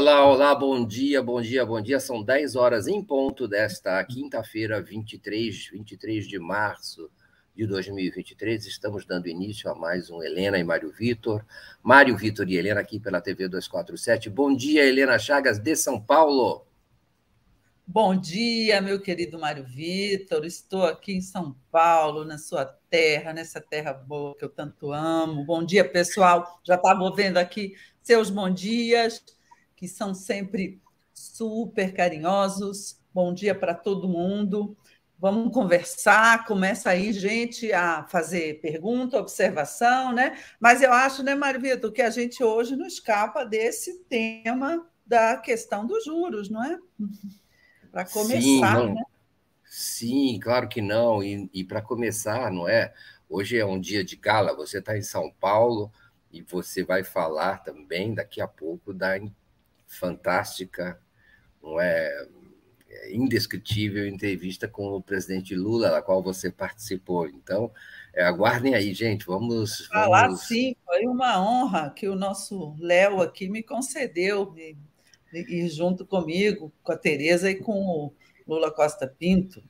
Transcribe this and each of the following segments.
Olá, olá, bom dia, bom dia, bom dia. São 10 horas em ponto desta quinta-feira, 23, 23 de março de 2023. Estamos dando início a mais um Helena e Mário Vitor. Mário Vitor e Helena aqui pela TV 247. Bom dia, Helena Chagas, de São Paulo. Bom dia, meu querido Mário Vitor. Estou aqui em São Paulo, na sua terra, nessa terra boa que eu tanto amo. Bom dia, pessoal. Já estava vendo aqui seus bom dias, que são sempre super carinhosos. Bom dia para todo mundo. Vamos conversar. Começa aí, gente, a fazer pergunta, observação, né? Mas eu acho, né, Mário Vitor, que a gente hoje não escapa desse tema da questão dos juros, não é? para começar. Sim, não. Né? Sim, claro que não. E, e para começar, não é? Hoje é um dia de gala, você está em São Paulo e você vai falar também daqui a pouco da fantástica, não é? é indescritível entrevista com o presidente Lula, da qual você participou. Então, é, aguardem aí, gente. Vamos. Falar vamos... sim, foi uma honra que o nosso Léo aqui me concedeu e junto comigo, com a Tereza e com o Lula Costa Pinto.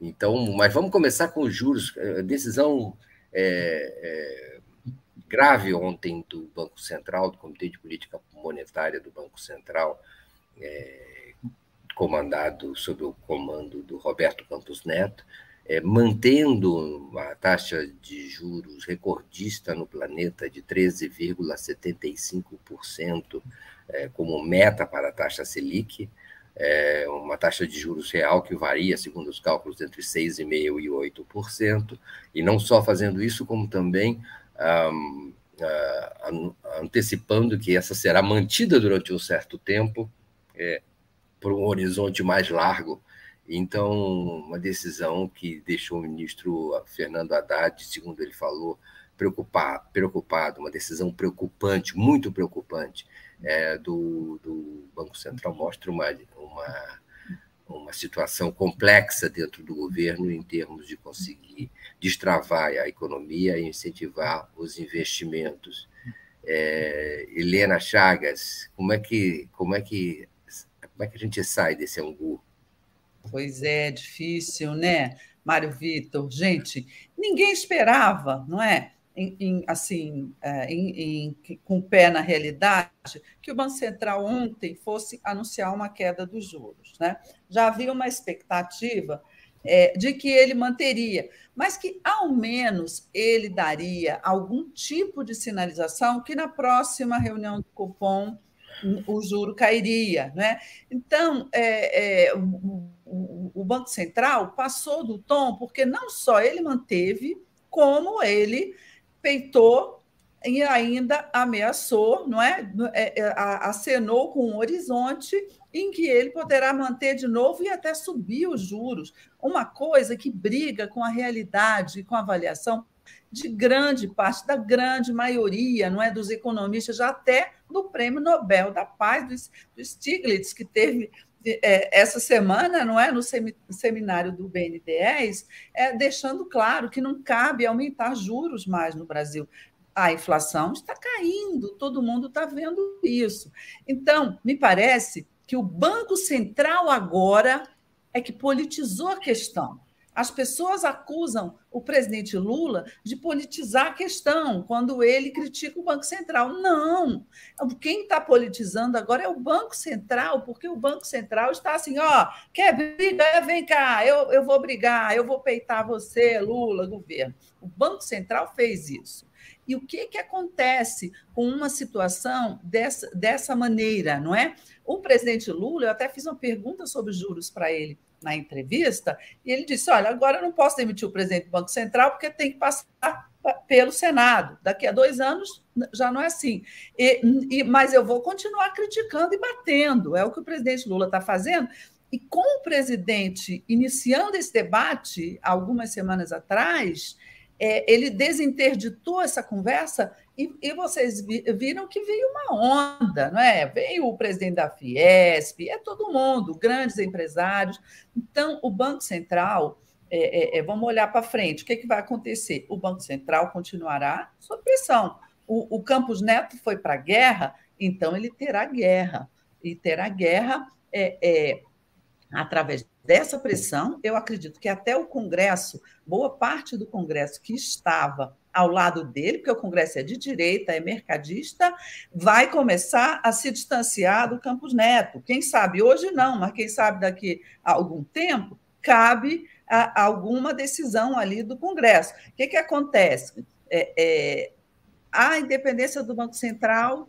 Então, mas vamos começar com os juros. A decisão é, é, grave ontem do Banco Central, do Comitê de Política Monetária do Banco Central, é, comandado sob o comando do Roberto Campos Neto, é, mantendo a taxa de juros recordista no planeta de 13,75% é, como meta para a taxa Selic, é, uma taxa de juros real que varia, segundo os cálculos, entre 6,5% e 8%, e não só fazendo isso, como também um, uh, antecipando que essa será mantida durante um certo tempo, é, por um horizonte mais largo, então, uma decisão que deixou o ministro Fernando Haddad, segundo ele falou, preocupado, preocupado uma decisão preocupante, muito preocupante, é, do, do, Banco Central, mostra uma, uma, uma situação complexa dentro do governo em termos de conseguir destravar a economia e incentivar os investimentos. É, Helena Chagas, como é que como é que como é que a gente sai desse angu? Pois é, difícil, né, Mário Vitor? Gente, ninguém esperava, não é? Em, em, assim, é, em, com o pé na realidade, que o Banco Central ontem fosse anunciar uma queda dos juros. Né? Já havia uma expectativa é, de que ele manteria, mas que ao menos ele daria algum tipo de sinalização que na próxima reunião do Copom o juro cairia. Né? Então, é, é, o, o, Banco Central passou do tom, porque não só ele manteve, como ele peitou e ainda ameaçou, não é? é, é acenou com um horizonte em que ele poderá manter de novo e até subir os juros. Uma coisa que briga com a realidade, com a avaliação de grande parte, da grande maioria, não é, dos economistas, já até do Prêmio Nobel da Paz do Stiglitz, que teve é, essa semana, não é, no seminário do BNDES, é, deixando claro que não cabe aumentar juros mais no Brasil. A inflação está caindo, todo mundo está vendo isso. Então, me parece que o Banco Central agora é que politizou a questão. As pessoas acusam o presidente Lula de politizar a questão quando ele critica o Banco Central. Não! Quem está politizando agora é o Banco Central, porque o Banco Central está assim: ó, quer briga? Vem cá, eu, eu vou brigar, eu vou peitar você, Lula, governo. O Banco Central fez isso. E o que, que acontece com uma situação dessa, dessa maneira, não é? O presidente Lula, eu até fiz uma pergunta sobre juros para ele na entrevista, e ele disse: Olha, agora eu não posso demitir o presidente do Banco Central porque tem que passar pelo Senado. Daqui a dois anos já não é assim. E, e, mas eu vou continuar criticando e batendo. É o que o presidente Lula está fazendo. E com o presidente iniciando esse debate algumas semanas atrás, é, ele desinterditou essa conversa e, e, vocês viram que veio uma onda, não é? Veio o presidente da Fiesp, é todo mundo, grandes empresários. Então, o Banco Central, é, é, é vamos olhar para frente, o que, é que vai acontecer? O Banco Central continuará sob pressão, o, o Campos Neto foi para a guerra, então ele terá guerra. E terá guerra é, é, através dessa pressão. Eu acredito que até o Congresso, boa parte do Congresso que estava ao lado dele, porque o Congresso é de direita, é mercadista, vai começar a se distanciar do Campos Neto. Quem sabe hoje não, mas quem sabe daqui a algum tempo cabe a, alguma decisão ali do Congresso. O que, que acontece? É, é, a independência do Banco Central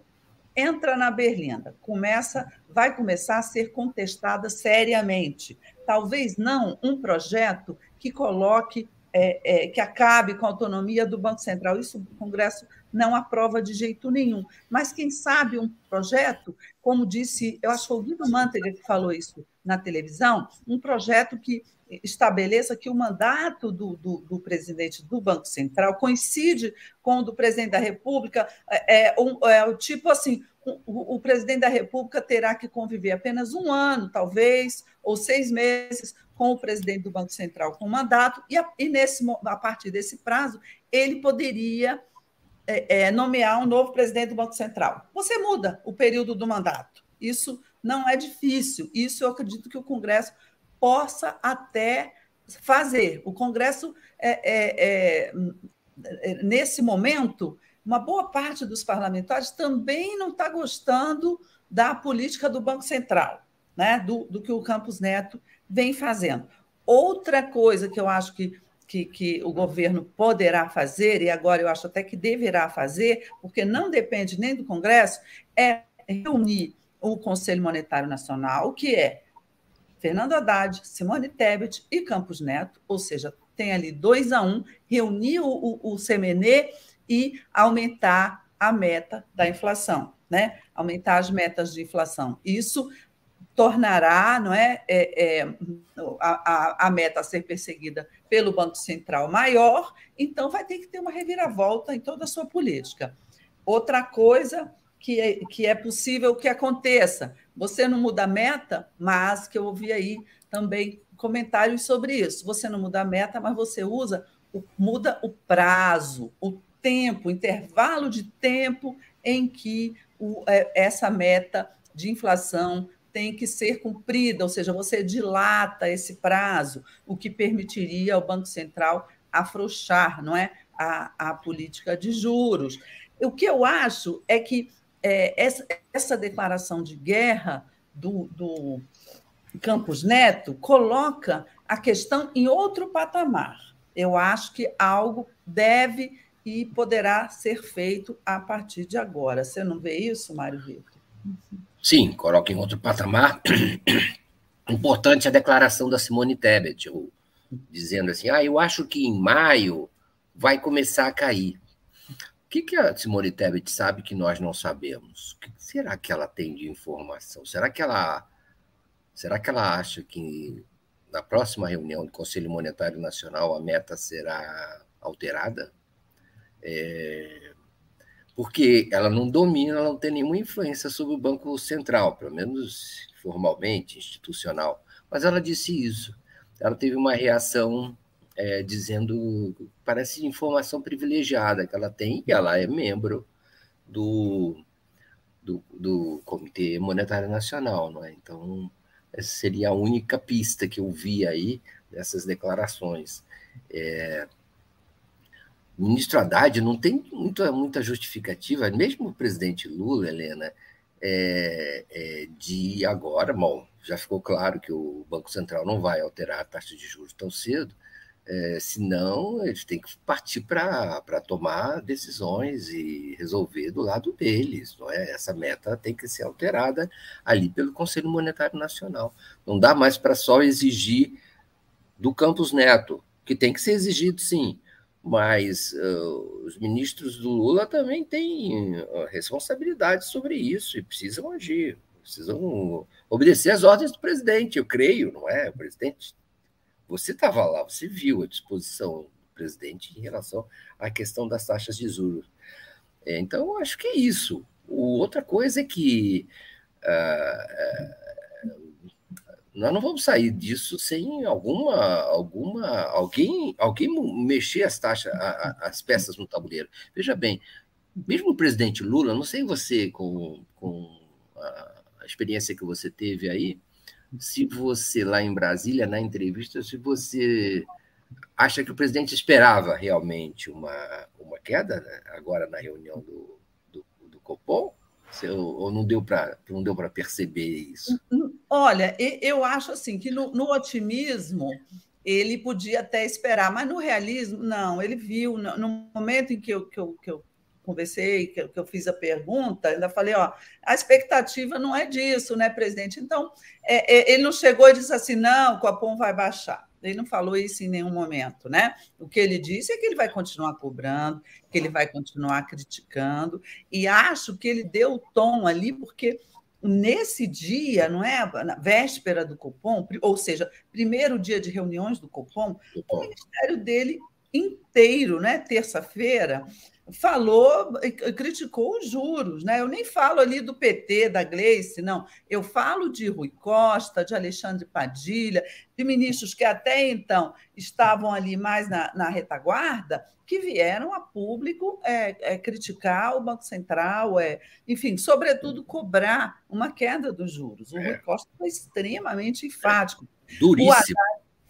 entra na berlinda, começa, vai começar a ser contestada seriamente. Talvez não um projeto que coloque, é, é, que acabe com a autonomia do Banco Central. Isso o Congresso não aprova de jeito nenhum. Mas quem sabe um projeto, como disse, eu acho que foi o Guido Mantega que falou isso na televisão, um projeto que estabeleça que o mandato do, do, do, presidente do Banco Central coincide com o do presidente da República, é, é, um, é o tipo assim, o, o, presidente da República terá que conviver apenas um ano, talvez, ou seis meses com o presidente do Banco Central com mandato, e, a, e nesse, a partir desse prazo, ele poderia é, é, nomear um novo presidente do Banco Central. Você muda o período do mandato. Isso não é difícil. Isso eu acredito que o Congresso possa até fazer. O Congresso, é, é, é, nesse momento, uma boa parte dos parlamentares também não está gostando da política do Banco Central, né? do, do que o Campos Neto vem fazendo. Outra coisa que eu acho que, que, que, o governo poderá fazer, e agora eu acho até que deverá fazer, porque não depende nem do Congresso, é reunir o Conselho Monetário Nacional, que é Fernando Haddad, Simone Tebet e Campos Neto, ou seja, tem ali dois a um, reunir o, o, o CMN e aumentar a meta da inflação, né? Aumentar as metas de inflação. Isso tornará não é, é, é a, a, meta a ser perseguida pelo Banco Central maior, então vai ter que ter uma reviravolta em toda a sua política. Outra coisa que é, que é possível que aconteça. Você não muda a meta, mas que eu ouvi aí também comentários sobre isso. Você não muda a meta, mas você usa, muda o prazo, o tempo, o intervalo de tempo em que o, é, essa meta de inflação tem que ser cumprida, ou seja, você dilata esse prazo, o que permitiria ao Banco Central afrouxar, não é, a, a política de juros. O que eu acho é que é, essa, essa, declaração de guerra do, do Campos Neto coloca a questão em outro patamar. Eu acho que algo deve e poderá ser feito a partir de agora. Você não vê isso, Mário Vitor? Sim, coloca em outro patamar. Importante a declaração da Simone Tebet, dizendo assim: ah, eu acho que em maio vai começar a cair. O que, que a Simone Tebet sabe que nós não sabemos? O que será que ela tem de informação? Será que ela, será que ela acha que na próxima reunião do Conselho Monetário Nacional a meta será alterada? É, porque ela não domina, ela não tem nenhuma influência sobre o Banco Central, pelo menos formalmente, institucional. Mas ela disse isso. Ela teve uma reação é, dizendo, parece informação privilegiada que ela tem, e ela é membro do, do, do Comitê Monetário Nacional, não é? Então, essa seria a única pista que eu vi aí dessas declarações. É, ministro Haddad não tem muita, muita justificativa, mesmo o presidente Lula, Helena, é, é, de agora, bom, já ficou claro que o Banco Central não vai alterar a taxa de juros tão cedo, é, senão, eles têm que partir para tomar decisões e resolver do lado deles. Não é? Essa meta tem que ser alterada ali pelo Conselho Monetário Nacional. Não dá mais para só exigir do Campos Neto, que tem que ser exigido sim, mas uh, os ministros do Lula também têm uh, responsabilidade sobre isso e precisam agir, precisam obedecer às ordens do presidente, eu creio, não é? O presidente você estava lá, você viu a disposição do presidente em relação à questão das taxas de juros. É, então, acho que é isso. O, outra coisa é que uh, nós não vamos sair disso sem alguma, alguma, alguém, alguém mexer as taxas, as peças no tabuleiro. Veja bem, Mesmo o presidente Lula, não sei você, com, com a experiência que você teve aí, se você lá em Brasília, na entrevista, se você acha que o presidente esperava realmente uma, uma queda né, agora na reunião do, do, do Copom? Ou não deu para perceber isso? Olha, eu acho assim que no, no, otimismo ele podia até esperar, mas no realismo não. Ele viu no, momento em que eu, que eu, que eu conversei, que, que eu fiz a pergunta, ainda falei, ó, a expectativa não é disso, né, presidente? Então, é, é, ele não chegou e disse assim, não, o Copom vai baixar. Ele não falou isso em nenhum momento, né? O que ele disse é que ele vai continuar cobrando, que ele vai continuar criticando, e acho que ele deu o tom ali, porque nesse dia, não é? Na véspera do Copom, ou seja, primeiro dia de reuniões do Copom, o ministério dele inteiro, né? Terça-feira, falou, criticou os juros, né? Eu nem falo ali do PT, da Gleice, não. Eu falo de Rui Costa, de Alexandre Padilha, de ministros que até então estavam ali mais na, na retaguarda, que vieram a público é, é, criticar o Banco Central, é, enfim, sobretudo cobrar uma queda dos juros. O Rui é. Costa foi extremamente enfático. Duríssimo.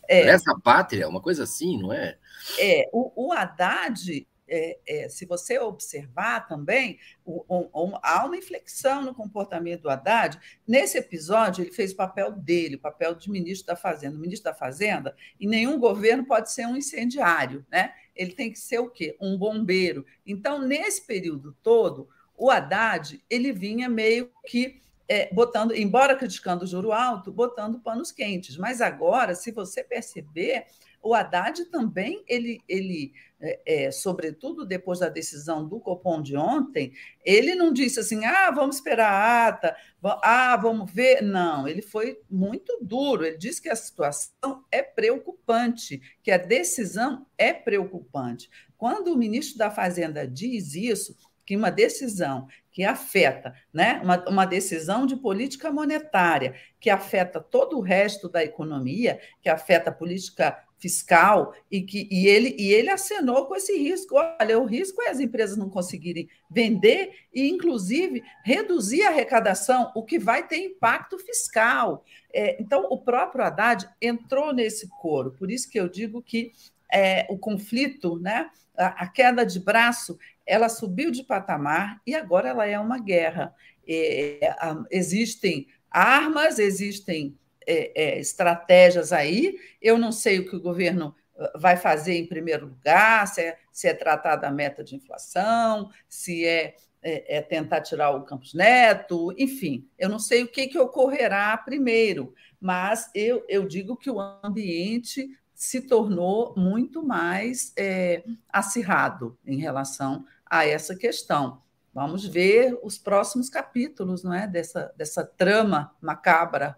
É, Essa pátria, uma coisa assim, não é? É, o, o Haddad é, é, se você observar também, o, o, há uma inflexão no comportamento do Haddad. Nesse episódio, ele fez o papel dele, o papel de ministro da Fazenda. O ministro da Fazenda, em nenhum governo pode ser um incendiário, né? Ele tem que ser o quê? Um bombeiro. Então, nesse período todo, o Haddad ele vinha meio que é, botando, embora criticando o juro alto, botando panos quentes. Mas agora, se você perceber, o Haddad também, ele, ele é, é, sobretudo depois da decisão do Copom de ontem, ele não disse assim, ah, vamos esperar a ata, ah, vamos ver. Não, ele foi muito duro. Ele disse que a situação é preocupante, que a decisão é preocupante. Quando o ministro da Fazenda diz isso, que uma decisão que afeta, né, uma, uma decisão de política monetária, que afeta todo o resto da economia, que afeta a política fiscal e que e ele e ele acenou com esse risco. Olha, o risco é as empresas não conseguirem vender e, inclusive, reduzir a arrecadação, o que vai ter impacto fiscal. É, então, o próprio Haddad entrou nesse coro. Por isso que eu digo que é, o conflito, né, a, a, queda de braço, ela subiu de patamar e agora ela é uma guerra. É, existem armas, existem é, é, estratégias aí. Eu não sei o que o governo ah, vai fazer em primeiro lugar, se é, se é tratar da meta de inflação, se é, é, é, tentar tirar o Campos Neto, enfim, eu não sei o que, que ocorrerá primeiro, mas eu, eu digo que o ambiente se tornou muito mais é, acirrado em relação a essa questão. Vamos ver os próximos capítulos não é, dessa, dessa trama macabra.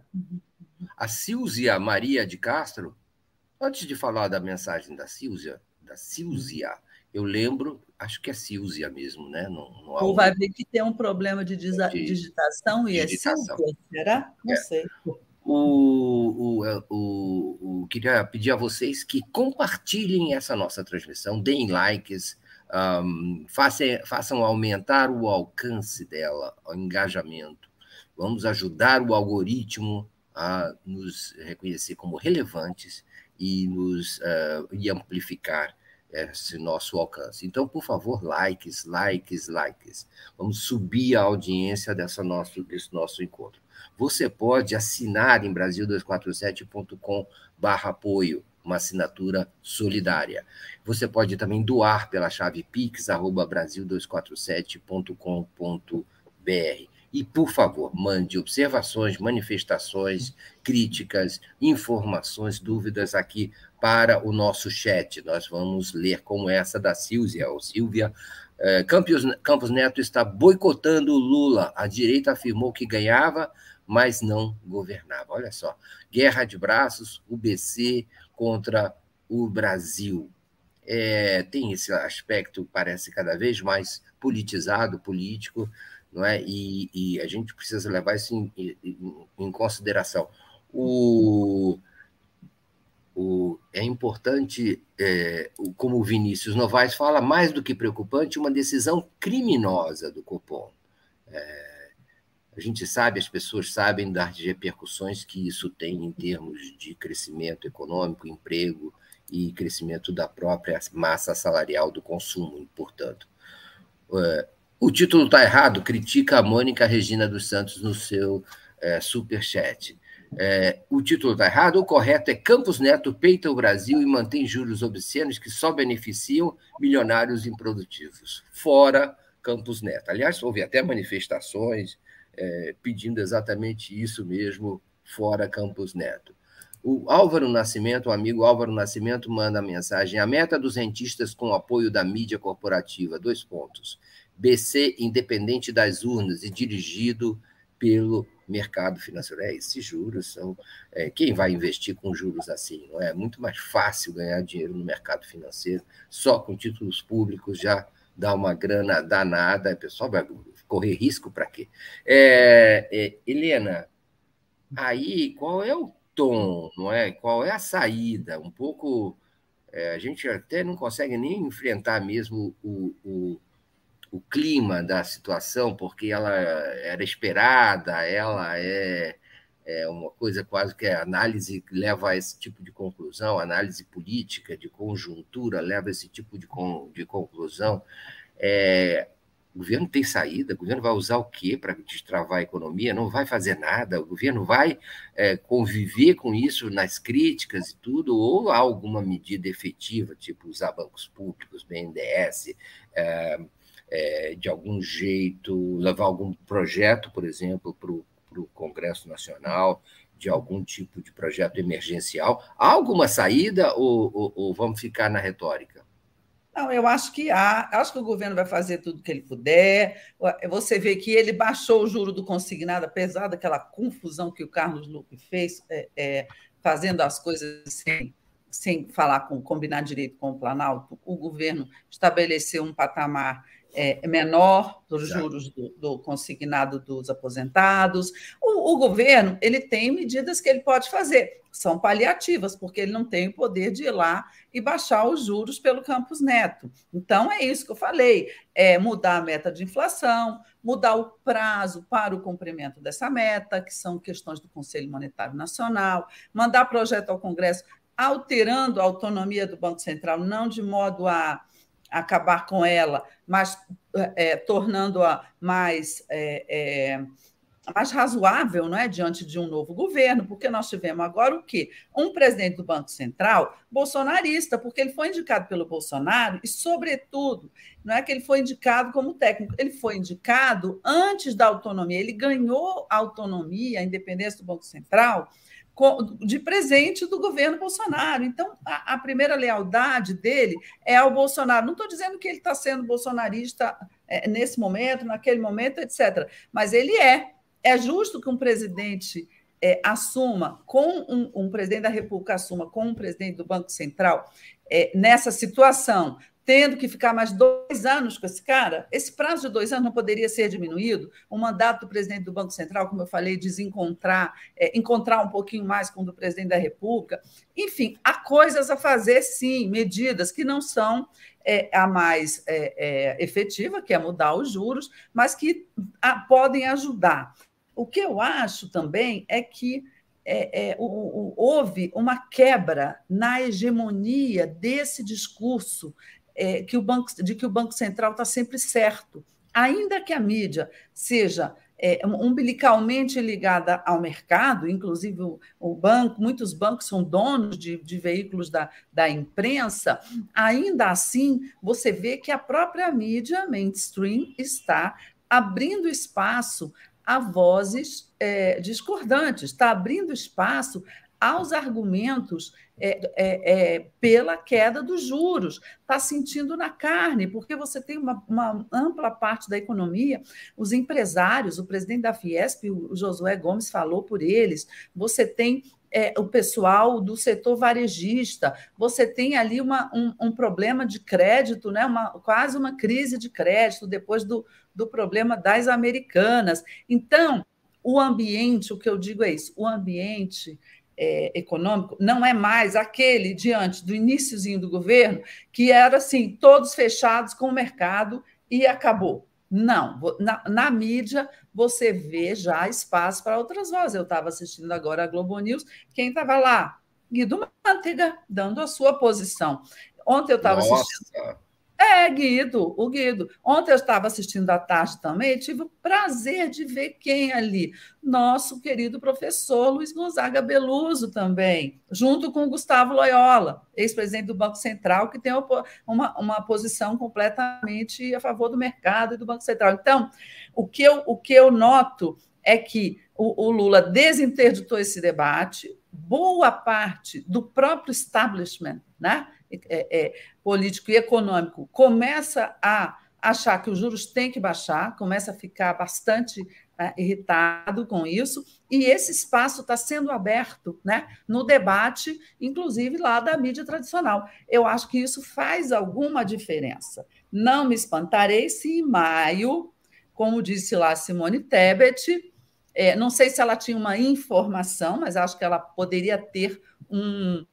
A Silzia Maria de Castro, antes de falar da mensagem da Silzia, da Silzia, eu lembro, acho que é Silzia mesmo, né? Ou vai ver que tem um problema de, de digitação e é digitação. é Silvia, será? Não é. sei. O, o, é, o, o, queria pedir a vocês que compartilhem essa nossa transmissão, deem likes, um, façam, façam aumentar o alcance dela, o engajamento. Vamos ajudar o algoritmo a nos reconhecer como relevantes e nos uh, e amplificar esse nosso alcance. Então, por favor, likes, likes, likes. Vamos subir a audiência dessa nosso, desse nosso encontro. Você pode assinar em brasil247.com barra apoio, uma assinatura solidária. Você pode também doar pela chave pix, arroba brasil247.com.br. E, por favor, mande observações, manifestações, críticas, informações, dúvidas aqui para o nosso chat. Nós vamos ler como essa da Silvia, Silvia. Eh, Campos, Campos Neto está boicotando Lula. A direita afirmou que ganhava, mas não governava. Olha só, guerra de braços, o BC contra o Brasil. É, tem esse aspecto, parece cada vez mais politizado, político, não é? E, e a gente precisa levar isso em, em, em consideração. O, o, é importante, é, como o Vinícius Novaes fala, mais do que preocupante, uma decisão criminosa do Copom. É, a gente sabe, as pessoas sabem das repercussões que isso tem em termos de crescimento econômico, emprego e crescimento da própria massa salarial do consumo, portanto. O título está errado, critica a Mônica Regina dos Santos no seu é, superchat. É, o título está errado, o correto é Campos Neto peita o Brasil e mantém juros obscenos que só beneficiam milionários improdutivos. Fora Campos Neto. Aliás, houve até manifestações é, pedindo exatamente isso mesmo, fora Campos Neto. O Álvaro Nascimento, o amigo Álvaro Nascimento, manda a mensagem: a meta dos rentistas com apoio da mídia corporativa, dois pontos. BC independente das urnas e dirigido pelo mercado financeiro. É, esses juros são. É, quem vai investir com juros assim? Não é? é muito mais fácil ganhar dinheiro no mercado financeiro, só com títulos públicos já dá uma grana danada, o pessoal vai correr risco para quê? É, é, Helena, aí qual é o tom, não é? Qual é a saída? Um pouco. É, a gente até não consegue nem enfrentar mesmo o, o o clima da situação, porque ela era esperada, ela é, é uma coisa quase que a análise leva a esse tipo de conclusão, análise política, de conjuntura, leva a esse tipo de, de conclusão. É, o governo tem saída, o governo vai usar o quê para destravar a economia? Não vai fazer nada, o governo vai é, conviver com isso nas críticas e tudo, ou há alguma medida efetiva, tipo usar bancos públicos, BNDES, é, é, de algum jeito, levar algum projeto, por exemplo, para o Congresso Nacional, de algum tipo de projeto emergencial? Há alguma saída ou, ou, ou, vamos ficar na retórica? Não, eu acho que há. Acho que o governo vai fazer tudo que ele puder. Você vê que ele baixou o juro do consignado, apesar daquela confusão que o Carlos Lupe fez, é, é, fazendo as coisas sem, sem falar com combinar direito com o Planalto. O governo estabeleceu um patamar é, menor dos juros do, do, consignado dos aposentados. O, o, governo ele tem medidas que ele pode fazer, são paliativas, porque ele não tem o poder de ir lá e baixar os juros pelo Campus Neto. Então, é isso que eu falei: é mudar a meta de inflação, mudar o prazo para o cumprimento dessa meta, que são questões do Conselho Monetário Nacional, mandar projeto ao Congresso alterando a autonomia do Banco Central, não de modo a acabar com ela, mas é, tornando-a mais, é, é, mais razoável não é, diante de um novo governo, porque nós tivemos agora o quê? Um presidente do Banco Central bolsonarista, porque ele foi indicado pelo Bolsonaro e, sobretudo, não é que ele foi indicado como técnico, ele foi indicado antes da autonomia, ele ganhou a autonomia, a independência do Banco Central de presente do governo Bolsonaro. Então, a, a primeira lealdade dele é ao Bolsonaro. Não estou dizendo que ele está sendo bolsonarista é, nesse momento, naquele momento, etc. Mas ele é. É justo que um presidente é, assuma, com um, um, presidente da República assuma com um presidente do Banco Central é, nessa situação, tendo que ficar mais dois anos com esse cara, esse prazo de dois anos não poderia ser diminuído? O mandato do presidente do Banco Central, como eu falei, desencontrar, é, encontrar um pouquinho mais com o do presidente da República. Enfim, há coisas a fazer, sim, medidas que não são é, a mais é, é efetiva, que é mudar os juros, mas que a, podem ajudar. O que eu acho também é que é, é, o, o, houve uma quebra na hegemonia desse discurso é, que o banco, de que o Banco Central está sempre certo. Ainda que a mídia seja é, umbilicalmente ligada ao mercado, inclusive o, o, banco, muitos bancos são donos de, de veículos da, da imprensa, ainda assim você vê que a própria mídia mainstream está abrindo espaço a vozes é, discordantes, está abrindo espaço aos argumentos é, é, é, pela queda dos juros, está sentindo na carne, porque você tem uma, uma, ampla parte da economia, os empresários, o presidente da Fiesp, o Josué Gomes falou por eles, você tem é, o pessoal do setor varejista, você tem ali uma, um, um, problema de crédito, né? uma, quase uma crise de crédito depois do, do problema das americanas. Então, o ambiente, o que eu digo é isso, o ambiente é, econômico não é mais aquele diante do iníciozinho do governo, que era assim, todos fechados com o mercado e acabou. Não, na, na, mídia você vê já espaço para outras vozes. Eu estava assistindo agora a Globo News, quem estava lá? Guido Mantega, dando a sua posição. Ontem eu estava assistindo. É, Guido, o Guido. Ontem eu estava assistindo à tarde também tive o prazer de ver quem ali? Nosso querido professor Luiz Gonzaga Beluso também, junto com o Gustavo Loyola, ex-presidente do Banco Central, que tem uma, uma posição completamente a favor do mercado e do Banco Central. Então, o que eu, o que eu noto é que o, o Lula desinterditou esse debate, boa parte do próprio establishment, né? É, é, político e econômico começa a achar que os juros têm que baixar, começa a ficar bastante é, irritado com isso, e esse espaço está sendo aberto né, no debate, inclusive lá da mídia tradicional. Eu acho que isso faz alguma diferença. Não me espantarei se em maio, como disse lá Simone Tebet, é, não sei se ela tinha uma informação, mas acho que ela poderia ter um,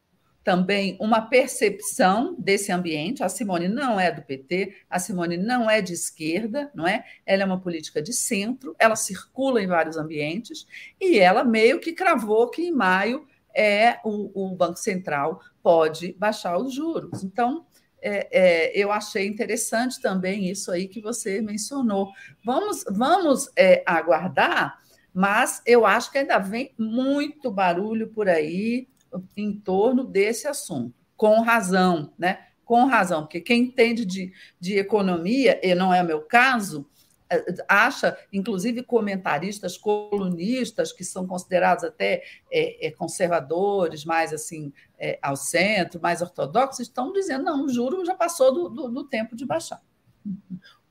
também uma percepção desse ambiente. A Simone não é do PT, a Simone não é de esquerda, não é? Ela é uma política de centro, ela circula em vários ambientes e ela meio que cravou que em maio é o, o Banco Central pode baixar os juros. Então, é, é, eu achei interessante também isso aí que você mencionou. Vamos, vamos é, aguardar, mas eu acho que ainda vem muito barulho por aí em torno desse assunto, com razão, né? Com razão, porque quem entende de, de economia, e não é o meu caso, é, acha, inclusive comentaristas, colunistas, que são considerados até é, é, conservadores, mais assim, é, ao centro, mais ortodoxos, estão dizendo, não, o juro já passou do, do, do tempo de baixar.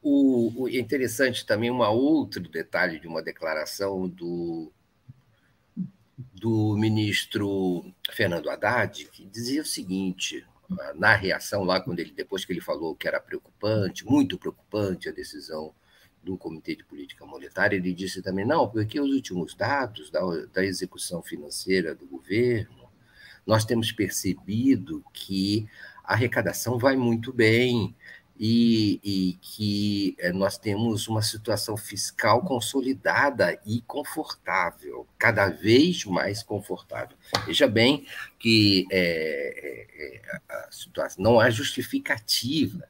O, o, interessante também, um outro detalhe de uma declaração do do ministro Fernando Haddad, que dizia o seguinte, na reação lá, quando ele, depois que ele falou que era preocupante, muito preocupante a decisão do Comitê de Política Monetária, ele disse também, não, porque os últimos dados da, da execução financeira do governo, nós temos percebido que a arrecadação vai muito bem, e, e, que eh, nós temos uma situação fiscal consolidada e confortável, cada vez mais confortável. Veja bem que é, a situação, não há justificativa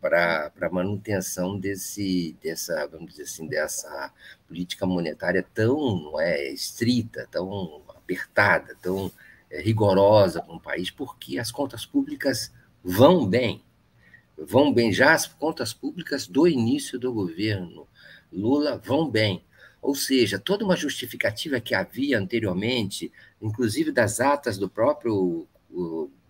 para a manutenção desse, dessa, vamos dizer assim, dessa política monetária tão não é, estrita, tão apertada, tão rigorosa para um país, porque as contas públicas vão bem vão bem. Já as contas públicas do início do governo Lula vão bem. Ou seja, toda uma justificativa que havia anteriormente, inclusive das atas do próprio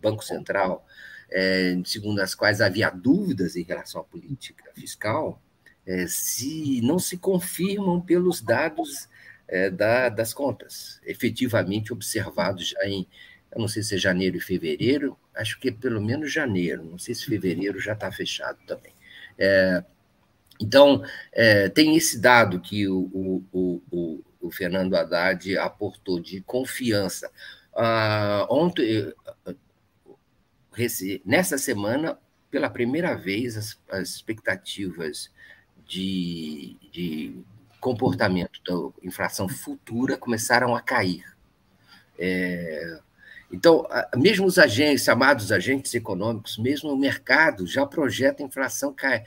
Banco Central, é, segundo as quais havia dúvidas em relação à política fiscal, é, se não se confirmam pelos dados é, da, das contas, efetivamente observados já em eu não sei se é janeiro e fevereiro, acho que é pelo menos janeiro, não sei se fevereiro já está fechado também. É, então, é, tem esse dado que o, o, o, o, Fernando Haddad aportou de confiança. Ah, ontem, nessa semana, pela primeira vez, as, as expectativas de, de comportamento da inflação futura começaram a cair. É, então, mesmo os agentes, chamados agentes econômicos, mesmo o mercado já projeta inflação cai,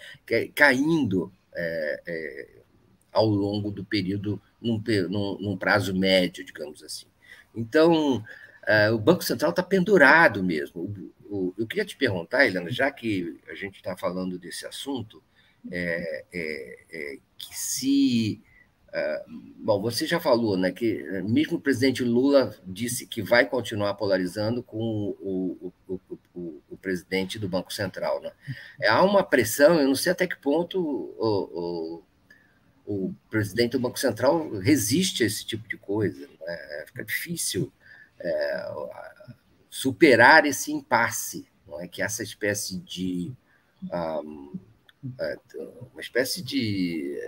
caindo é, é, ao longo do período, num, num, num, prazo médio, digamos assim. Então, é, o Banco Central está pendurado mesmo. O, o, eu queria te perguntar, Helena, já que a gente está falando desse assunto, é, é, é, que se bom, você já falou, né, que é, mesmo o presidente Lula disse que vai continuar polarizando com o, o, o, o presidente do Banco Central, né? É, há uma pressão, eu não sei até que ponto o, o, presidente do Banco Central resiste a esse tipo de coisa, né? fica difícil é, superar esse impasse, não é que essa espécie de um, uma espécie de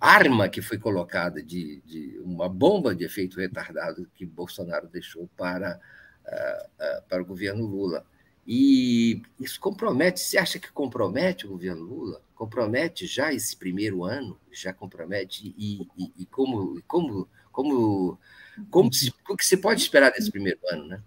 arma que foi colocada de, de uma bomba de efeito retardado que Bolsonaro deixou para, uh, uh, para o governo Lula. E isso compromete, você acha que compromete o governo Lula? Compromete já esse primeiro ano? Já compromete? E, e, e como, como, como, como se, o que se pode esperar desse primeiro ano, né?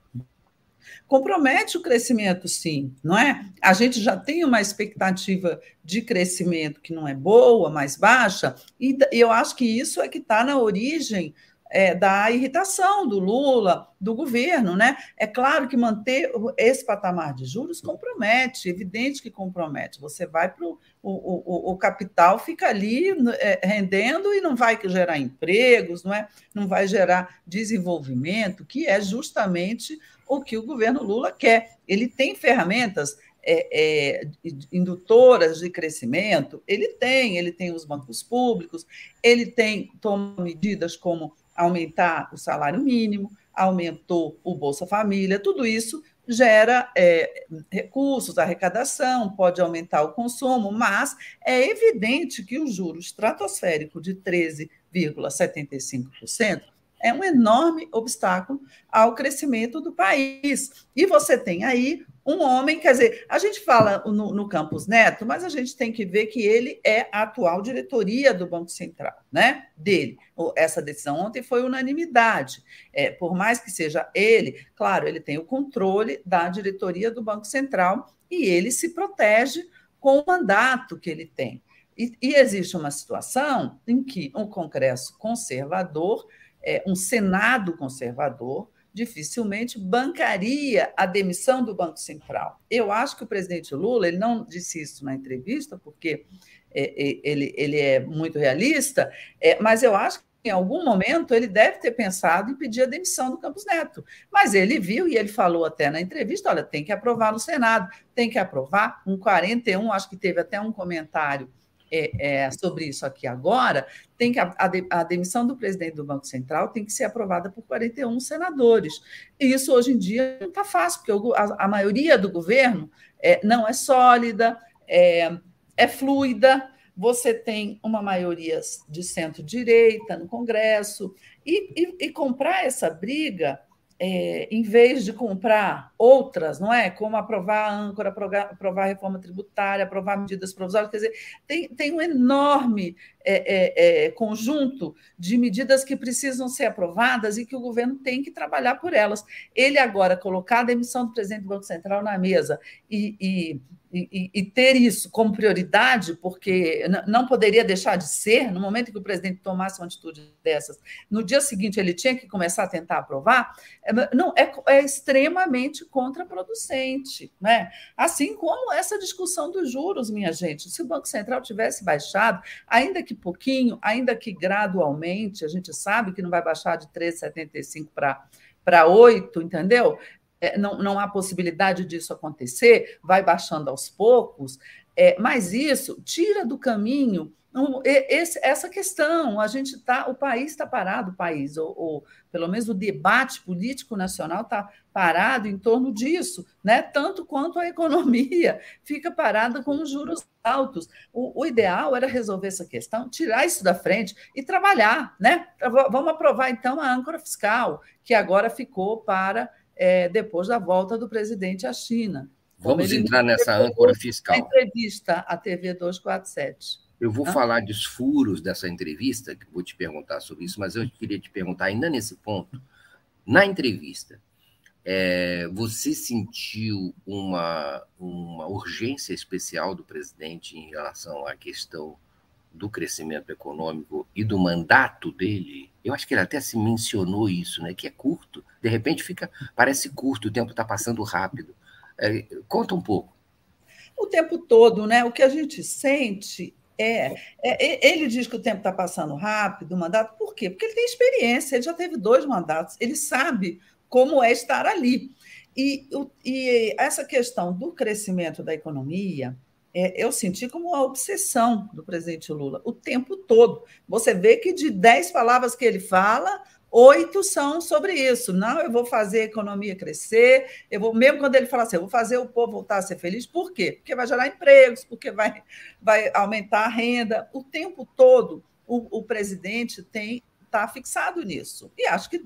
Compromete o crescimento, sim, não é? A gente já tem uma expectativa de crescimento que não é boa, mais baixa, e eu acho que isso é que está na origem é, da irritação do Lula, do governo, né? É claro que manter esse patamar de juros compromete, evidente que compromete. Você vai para o, o, o capital, fica ali é, rendendo e não vai gerar empregos, não é? Não vai gerar desenvolvimento, que é justamente o que o governo Lula quer. Ele tem ferramentas é, é, indutoras de crescimento, ele tem, ele tem os bancos públicos, ele tem toma medidas como aumentar o salário mínimo, aumentou o Bolsa Família, tudo isso gera é, recursos, arrecadação, pode aumentar o consumo, mas é evidente que o juro estratosférico de 13,75% é um enorme obstáculo ao crescimento do país. E você tem aí um homem, quer dizer, a gente fala no, no Campos Neto, mas a gente tem que ver que ele é a atual diretoria do Banco Central, né? Dele. Essa decisão ontem foi unanimidade. É, por mais que seja ele, claro, ele tem o controle da diretoria do Banco Central e ele se protege com o mandato que ele tem. E, e existe uma situação em que um Congresso conservador, é, um Senado conservador, dificilmente bancaria a demissão do Banco Central. Eu acho que o presidente Lula, ele não disse isso na entrevista, porque é, é, ele, ele é muito realista, é, mas eu acho que em algum momento ele deve ter pensado em pedir a demissão do Campos Neto. Mas ele viu e ele falou até na entrevista: olha, tem que aprovar no Senado, tem que aprovar. Um 41, acho que teve até um comentário é, é, sobre isso aqui agora, tem que a, a, demissão do presidente do Banco Central tem que ser aprovada por 41 senadores. E isso hoje em dia não está fácil, porque a, a, maioria do governo é, não é sólida, é, é fluida. Você tem uma maioria de centro-direita no Congresso, e, e, e comprar essa briga é, em vez de comprar outras, não é? Como aprovar a âncora, aprovar, a reforma tributária, aprovar medidas provisórias, quer dizer, tem, tem um enorme é, é, é, conjunto de medidas que precisam ser aprovadas e que o governo tem que trabalhar por elas. Ele agora colocar a demissão do presidente do Banco Central na mesa e, e e, e, ter isso como prioridade, porque não poderia deixar de ser, no momento que o presidente tomasse uma atitude dessas, no dia seguinte ele tinha que começar a tentar aprovar, é, não é, é extremamente contraproducente. Né? Assim como essa discussão dos juros, minha gente. Se o Banco Central tivesse baixado, ainda que pouquinho, ainda que gradualmente, a gente sabe que não vai baixar de 3,75 para para 8, entendeu? É, não, não há possibilidade disso acontecer, vai baixando aos poucos, é, mas isso tira do caminho um, esse, essa questão. A gente tá, o país está parado, o país, ou, ou, pelo menos o debate político nacional está parado em torno disso, né? Tanto quanto a economia fica parada com os juros altos. O, o ideal era resolver essa questão, tirar isso da frente e trabalhar, né? Vamos aprovar então a âncora fiscal, que agora ficou para é, depois da volta do presidente à China. Vamos entrar nessa âncora fiscal. entrevista à TV 247. Eu vou Hã? falar dos furos dessa entrevista, que vou te perguntar sobre isso, mas eu queria te perguntar ainda nesse ponto. Na entrevista, é, você sentiu uma, uma urgência especial do presidente em relação à questão do crescimento econômico e do mandato dele, eu acho que ele até se mencionou isso, né? Que é curto. De repente fica, parece curto, o tempo está passando rápido. É, conta um pouco. O tempo todo, né? O que a gente sente é, é, ele diz que o tempo está passando rápido, o mandato, por quê? Porque ele tem experiência, ele já teve dois mandatos, ele sabe como é estar ali. E, e essa questão do crescimento da economia, é, eu senti como uma obsessão do presidente Lula o tempo todo. Você vê que de dez palavras que ele fala, oito são sobre isso. Não, eu vou fazer a economia crescer, eu vou, mesmo quando ele fala assim, eu vou fazer o povo voltar a ser feliz, por quê? Porque vai gerar empregos, porque vai, vai aumentar a renda. O tempo todo o, o presidente tem está fixado nisso. E acho que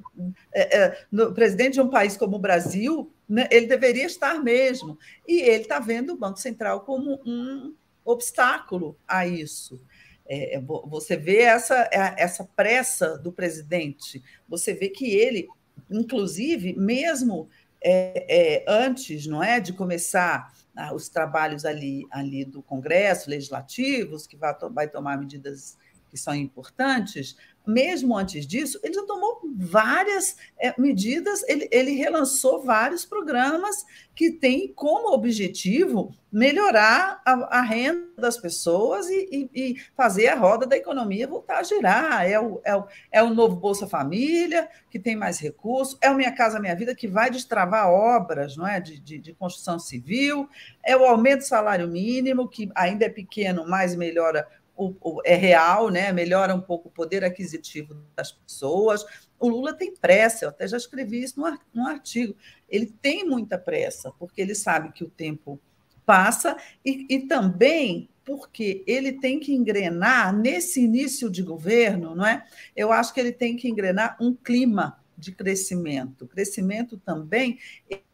é, é, no, presidente de um país como o Brasil, né, ele deveria estar mesmo. E ele está vendo o Banco Central como um obstáculo a isso. É, é você vê essa, é, essa pressa do presidente, você vê que ele, inclusive, mesmo é, antes não é, de começar ah, os trabalhos ali, ali do Congresso, legislativos, que vai, vai tomar medidas que são importantes, mesmo antes disso, ele já tomou várias é, medidas, ele, ele relançou vários programas que têm como objetivo melhorar a, a renda das pessoas e, e, e, fazer a roda da economia voltar a girar. É o, é, o, é o novo Bolsa Família, que tem mais recursos, é o Minha Casa Minha Vida, que vai destravar obras não é, de, de, de construção civil, é o aumento do salário mínimo, que ainda é pequeno, mas melhora o, o, é real, né? melhora um pouco o poder aquisitivo das pessoas. O Lula tem pressa, eu até já escrevi isso num artigo. Ele tem muita pressa, porque ele sabe que o tempo passa e, e também porque ele tem que engrenar nesse início de governo, não é? Eu acho que ele tem que engrenar um clima de crescimento. Crescimento também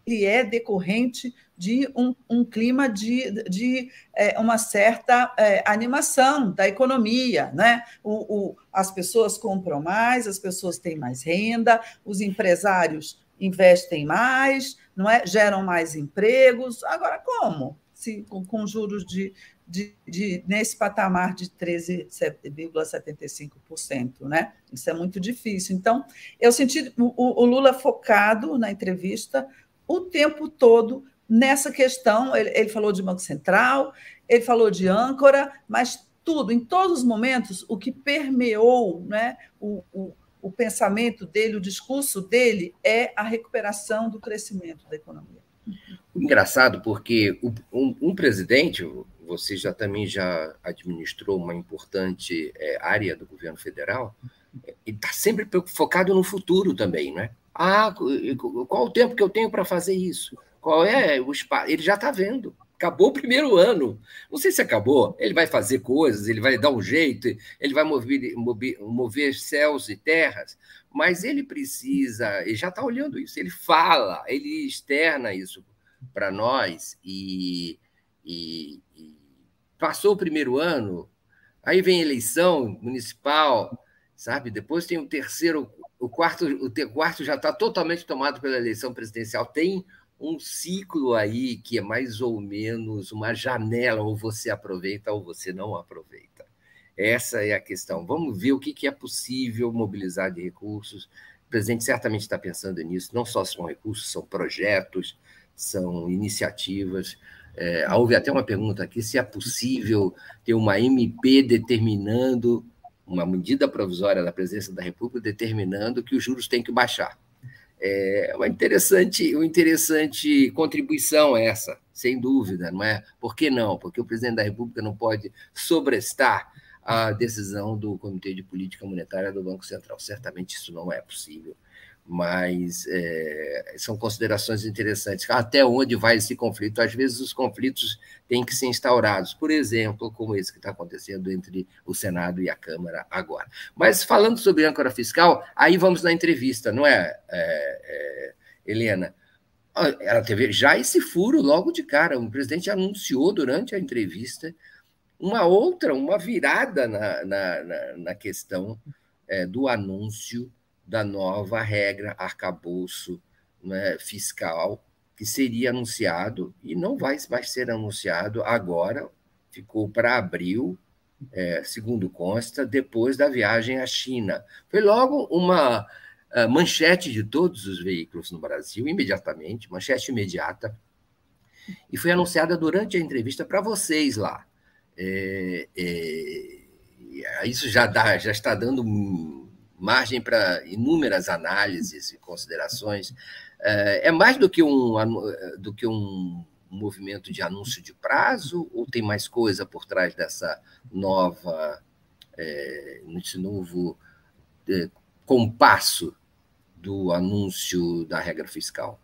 ele é decorrente de um, um clima de, de é, uma certa é, animação da economia. Né? O, o, as pessoas compram mais, as pessoas têm mais renda, os empresários investem mais, não é? geram mais empregos. Agora, como? Se, com, com juros de, de, de, nesse patamar de 13,75%. Né? Isso é muito difícil. Então, eu senti o, o Lula focado na entrevista o tempo todo nessa questão. Ele, ele falou de Banco Central, ele falou de âncora, mas tudo, em todos os momentos, o que permeou né, o, o, o pensamento dele, o discurso dele, é a recuperação do crescimento da economia. Engraçado, porque um, um presidente, você já também já administrou uma importante é, área do governo federal, e está sempre focado no futuro também, né? Ah, qual o tempo que eu tenho para fazer isso? Qual é o espaço? Ele já está vendo. Acabou o primeiro ano. Não sei se acabou. Ele vai fazer coisas, ele vai dar um jeito, ele vai mover, mover, mover céus e terras, mas ele precisa, ele já está olhando isso, ele fala, ele externa isso para nós e, e, e passou o primeiro ano, aí vem eleição municipal, sabe? Depois tem o terceiro, o quarto, o quarto já está totalmente tomado pela eleição presidencial. Tem um ciclo aí que é mais ou menos uma janela, ou você aproveita ou você não aproveita. Essa é a questão. Vamos ver o que é possível mobilizar de recursos. O presidente certamente está pensando nisso, não só são recursos, são projetos, são iniciativas. É, houve até uma pergunta aqui se é possível ter uma MP determinando, uma medida provisória da presidência da República determinando que os juros têm que baixar. É uma interessante, uma interessante contribuição essa, sem dúvida, não é? Por que não? Porque o presidente da República não pode sobrestar a decisão do Comitê de Política Monetária do Banco Central. Certamente isso não é possível mas é, são considerações interessantes. Até onde vai esse conflito? Às vezes os conflitos têm que ser instaurados, por exemplo, como esse que está acontecendo entre o Senado e a Câmara agora. Mas falando sobre âncora fiscal, aí vamos na entrevista, não é, é, é Helena? Ela teve já esse furo logo de cara. O presidente anunciou durante a entrevista uma outra, uma virada na, na, na, na questão é, do anúncio da nova regra arcabouço né, fiscal que seria anunciado e não vai, vai ser anunciado agora, ficou para abril, é, segundo consta, depois da viagem à China. Foi logo uma uh, manchete de todos os veículos no Brasil, imediatamente, manchete imediata, e foi anunciada durante a entrevista para vocês lá. É, é, isso já, dá, já está dando margem para inúmeras análises e considerações. É, é mais do que um, do que um movimento de anúncio de prazo ou tem mais coisa por trás dessa nova, nesse novo é, compasso do anúncio da regra fiscal?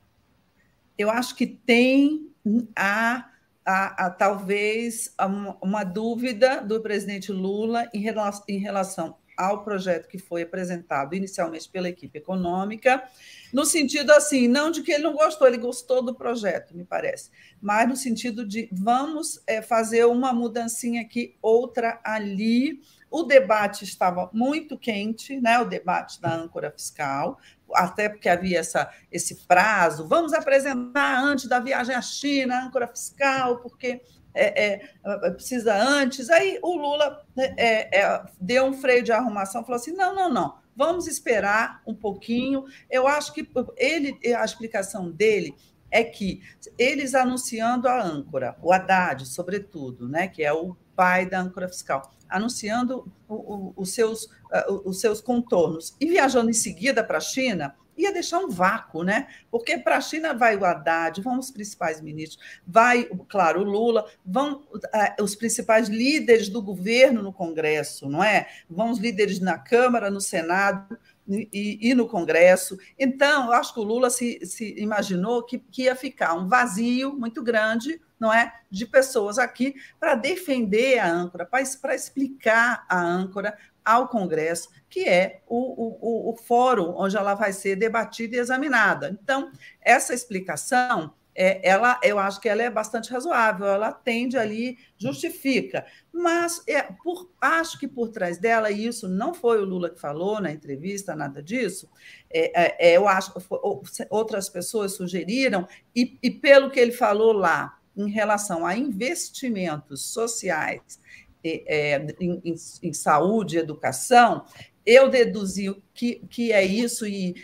Eu acho que tem a a, a talvez a uma dúvida do presidente Lula em relação, em relação ao projeto que foi apresentado inicialmente pela equipe econômica, no sentido assim, não de que ele não gostou, ele gostou do projeto, me parece, mas no sentido de vamos é, fazer uma mudancinha aqui, outra ali. O debate estava muito quente, né? O debate da âncora fiscal, até porque havia essa, esse prazo. Vamos apresentar antes da viagem à China a âncora fiscal, porque é, é, é, precisa antes. Aí o Lula né, é, é, deu um freio de arrumação, falou assim: não, não, não, vamos esperar um pouquinho. Eu acho que ele, a explicação dele é que eles anunciando a âncora, o Haddad, sobretudo, né, que é o pai da âncora fiscal, anunciando o, o, os, seus, uh, os seus contornos e viajando em seguida para a China, ia deixar um vácuo, né? Porque para a China vai o Haddad, vão os principais ministros, vai, claro, o Lula, vão uh, os principais líderes do governo no Congresso, não é? Vão os líderes na Câmara, no Senado e, e no Congresso. Então, eu acho que o Lula se, se imaginou que, que ia ficar um vazio muito grande, não é, de pessoas aqui para defender a âncora, para explicar a âncora ao Congresso, que é o, o, o fórum onde ela vai ser debatida e examinada. Então, essa explicação é, ela, eu acho que ela é bastante razoável, ela atende ali, justifica. Mas é, por, acho que por trás dela, e isso não foi o Lula que falou na entrevista, nada disso, é, é, é eu acho outras pessoas sugeriram, e, e pelo que ele falou lá, em relação a investimentos sociais é, em, em, saúde educação, eu deduzi que, que é isso, e,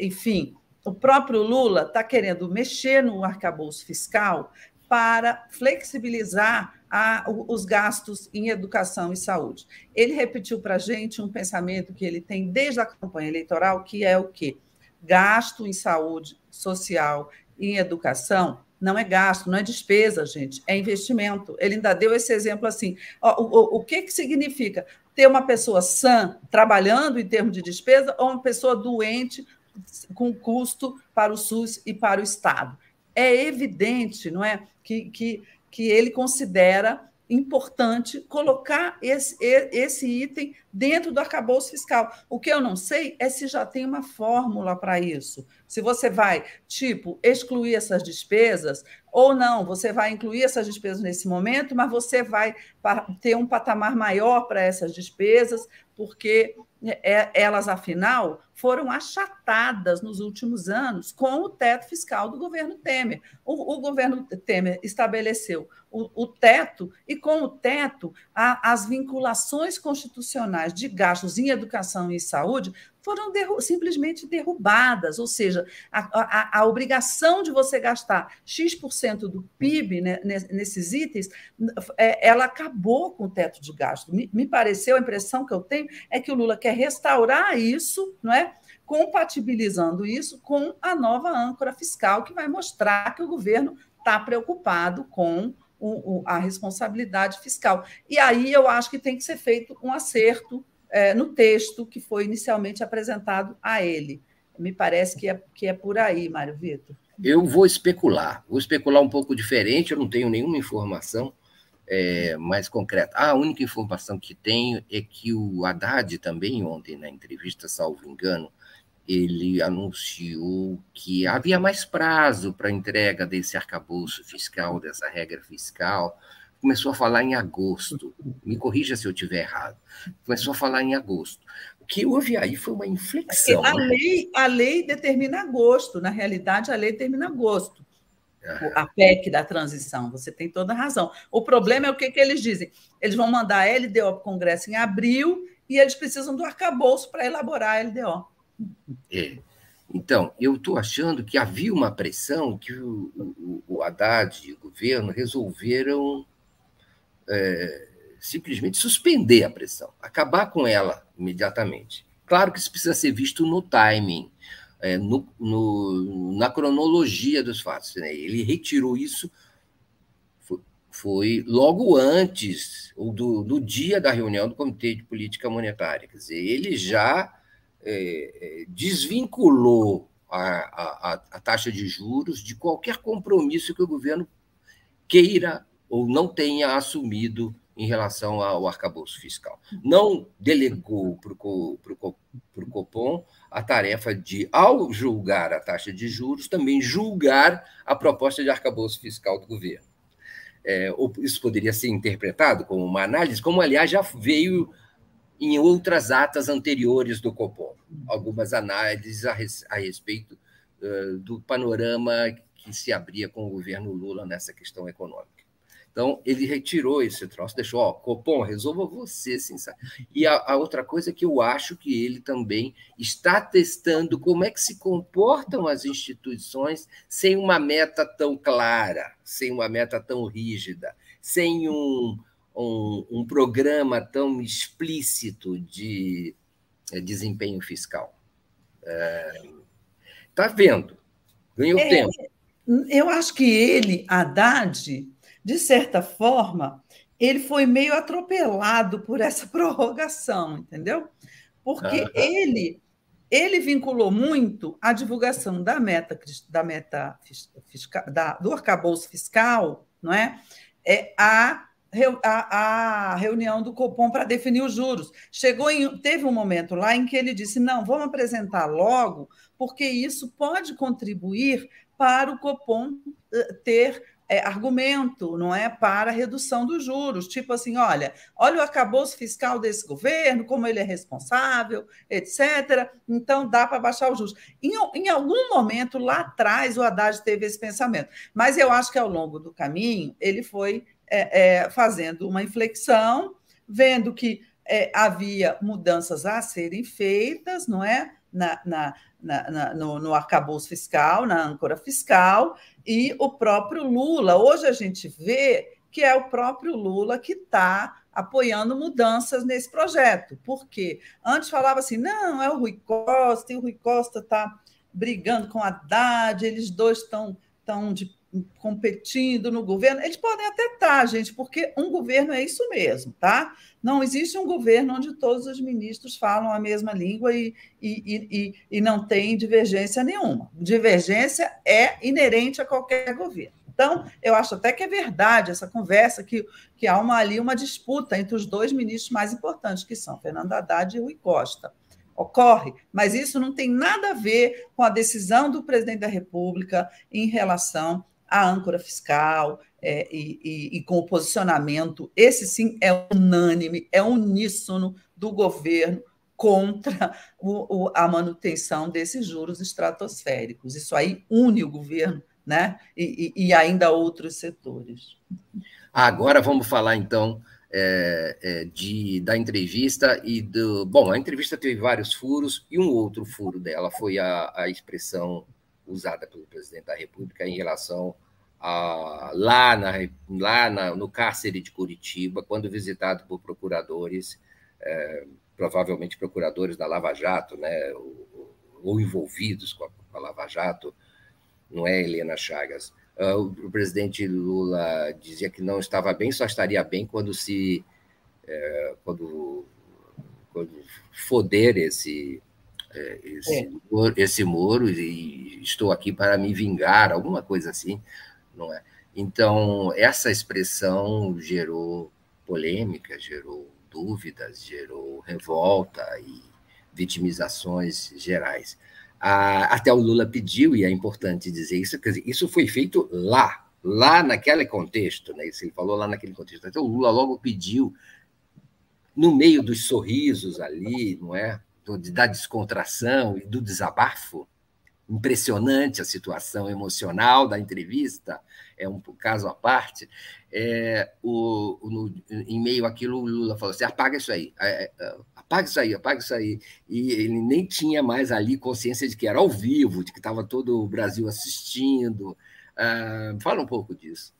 enfim, o próprio Lula está querendo mexer no arcabouço fiscal para flexibilizar a, os gastos em educação e saúde. Ele repetiu para a gente um pensamento que ele tem desde a campanha eleitoral, que é o quê? Gasto em saúde social e educação não é gasto, não é despesa, gente, é investimento. Ele ainda deu esse exemplo assim. O, o, o que, que significa ter uma pessoa sã trabalhando em termos de despesa ou uma pessoa doente com custo para o SUS e para o Estado. É evidente, não é, que, que, que ele considera importante colocar esse, esse item dentro do arcabouço fiscal. O que eu não sei é se já tem uma fórmula para isso. Se você vai, tipo, excluir essas despesas, ou não, você vai incluir essas despesas nesse momento, mas você vai ter um patamar maior para essas despesas, porque é, elas, afinal, foram achatadas nos últimos anos com o teto fiscal do governo Temer. O, o governo Temer estabeleceu o, o, teto, e com o teto, a, as vinculações constitucionais de gastos em educação e saúde foram derru simplesmente derrubadas, ou seja, a, a, a, obrigação de você gastar X% do PIB né, nesses itens, é, ela acabou com o teto de gasto. Me, me pareceu, a impressão que eu tenho é que o Lula quer restaurar isso, não é? Compatibilizando isso com a nova âncora fiscal, que vai mostrar que o governo está preocupado com o, o, a responsabilidade fiscal. E aí eu acho que tem que ser feito um acerto é, no texto que foi inicialmente apresentado a ele. Me parece que é, que é por aí, Mário Vitor. Eu vou especular, vou especular um pouco diferente, eu não tenho nenhuma informação é, mais concreta. Ah, a única informação que tenho é que o Haddad também, ontem, na entrevista, salvo engano, ele anunciou que havia mais prazo para a entrega desse arcabouço fiscal, dessa regra fiscal, começou a falar em agosto. Me corrija se eu estiver errado. Começou a falar em agosto. O que houve aí foi uma inflexão. A, lei, a lei determina agosto, na realidade, a lei determina agosto. A PEC da transição, você tem toda a razão. O problema é o que, que eles dizem. Eles vão mandar a LDO para o Congresso em abril e eles precisam do arcabouço para elaborar a LDO. É. Então, eu estou achando que havia uma pressão que o, o, o Haddad e o governo resolveram é, simplesmente suspender a pressão, acabar com ela imediatamente. Claro que isso precisa ser visto no timing, é, no, no, na cronologia dos fatos. Né? Ele retirou isso, foi, foi logo antes ou do, do, dia da reunião do Comitê de Política Monetária. Quer dizer, ele já é, é desvinculou a, a, a taxa de juros de qualquer compromisso que o governo queira ou não tenha assumido em relação ao arcabouço fiscal. Não delegou para o Copom a tarefa de, ao julgar a taxa de juros, também julgar a proposta de arcabouço fiscal do governo. É, isso poderia ser interpretado como uma análise, como, aliás, já veio em outras atas anteriores do Copom, algumas análises a, res, a respeito uh, do panorama que se abria com o governo Lula nessa questão econômica. Então, ele retirou esse troço, deixou, ó, Copom, resolva você, sim. E a, a, outra coisa é que eu acho que ele também está testando como é que se comportam as instituições sem uma meta tão clara, sem uma meta tão rígida, sem um, um, um programa tão explícito de é, desempenho fiscal. Está é, vendo? Ganhou é, tempo. Eu acho que ele, Haddad, de certa forma, ele foi meio atropelado por essa prorrogação, entendeu? Porque uhum. ele ele vinculou muito a divulgação da meta da meta fiscal, da, do arcabouço fiscal, não é? é a, a, a reunião do Copom para definir os juros. Chegou em, teve um momento lá em que ele disse: não, vamos apresentar logo, porque isso pode contribuir para o Copom eh, ter é, argumento, não é, para redução dos juros, tipo assim, olha, olha o acabouço fiscal desse governo, como ele é responsável, etc. Então dá para baixar os juros. Em, em algum momento lá atrás o Haddad teve esse pensamento, mas eu acho que ao longo do caminho ele foi é, é, fazendo uma inflexão, vendo que é, havia mudanças a serem feitas, não é? Na, na, na, na no, no arcabouço fiscal, na âncora fiscal, e o próprio Lula. Hoje a gente vê que é o próprio Lula que está apoiando mudanças nesse projeto. Por quê? Antes falava assim: não, é o Rui Costa, e o Rui Costa está brigando com a Haddad, eles dois estão tão competindo no governo. Eles podem até estar, gente, porque um governo é isso mesmo, tá? Não existe um governo onde todos os ministros falam a mesma língua e, e, e, e não tem divergência nenhuma. Divergência é inerente a qualquer governo. Então, eu acho até que é verdade essa conversa, que, que há uma, ali uma disputa entre os dois ministros mais importantes, que são Fernando Haddad e Rui Costa. Ocorre, mas isso não tem nada a ver com a decisão do presidente da República em relação à âncora fiscal, é, e, e, e, com o posicionamento, esse sim é unânime, é uníssono do governo contra o, o, a manutenção desses juros estratosféricos. Isso aí une o governo né? e, e ainda outros setores. Agora vamos falar, então, é, é, de, da entrevista e do. Bom, a entrevista teve vários furos, e um outro furo dela foi a, a expressão usada pelo presidente da República em relação ah, lá, na, lá na, no cárcere de Curitiba, quando visitado por procuradores, é, provavelmente procuradores da Lava Jato, né, ou, ou envolvidos com a, com a, Lava Jato, não é Helena Chagas. Ah, o, o, presidente Lula dizia que não estava bem, só estaria bem quando se é, quando, quando foder esse é, esse, é. Muro, esse muro e estou aqui para me vingar, alguma coisa assim não é? Então, essa expressão gerou polêmica, gerou dúvidas, gerou revolta e vitimizações gerais. até o Lula pediu, e é importante dizer isso, quer dizer, isso foi feito lá, lá naquele contexto, né? Isso ele falou lá naquele contexto. Então, o Lula logo pediu, no meio dos sorrisos ali, não é? Da descontração e do desabafo, impressionante a situação emocional da entrevista, é um caso à parte. É, o, no, em meio àquilo, o Lula falou assim: apaga isso aí, é, é, apaga isso aí, apaga isso aí. E ele nem tinha mais ali consciência de que era ao vivo, de que estava todo o Brasil assistindo. Ah, fala um pouco disso.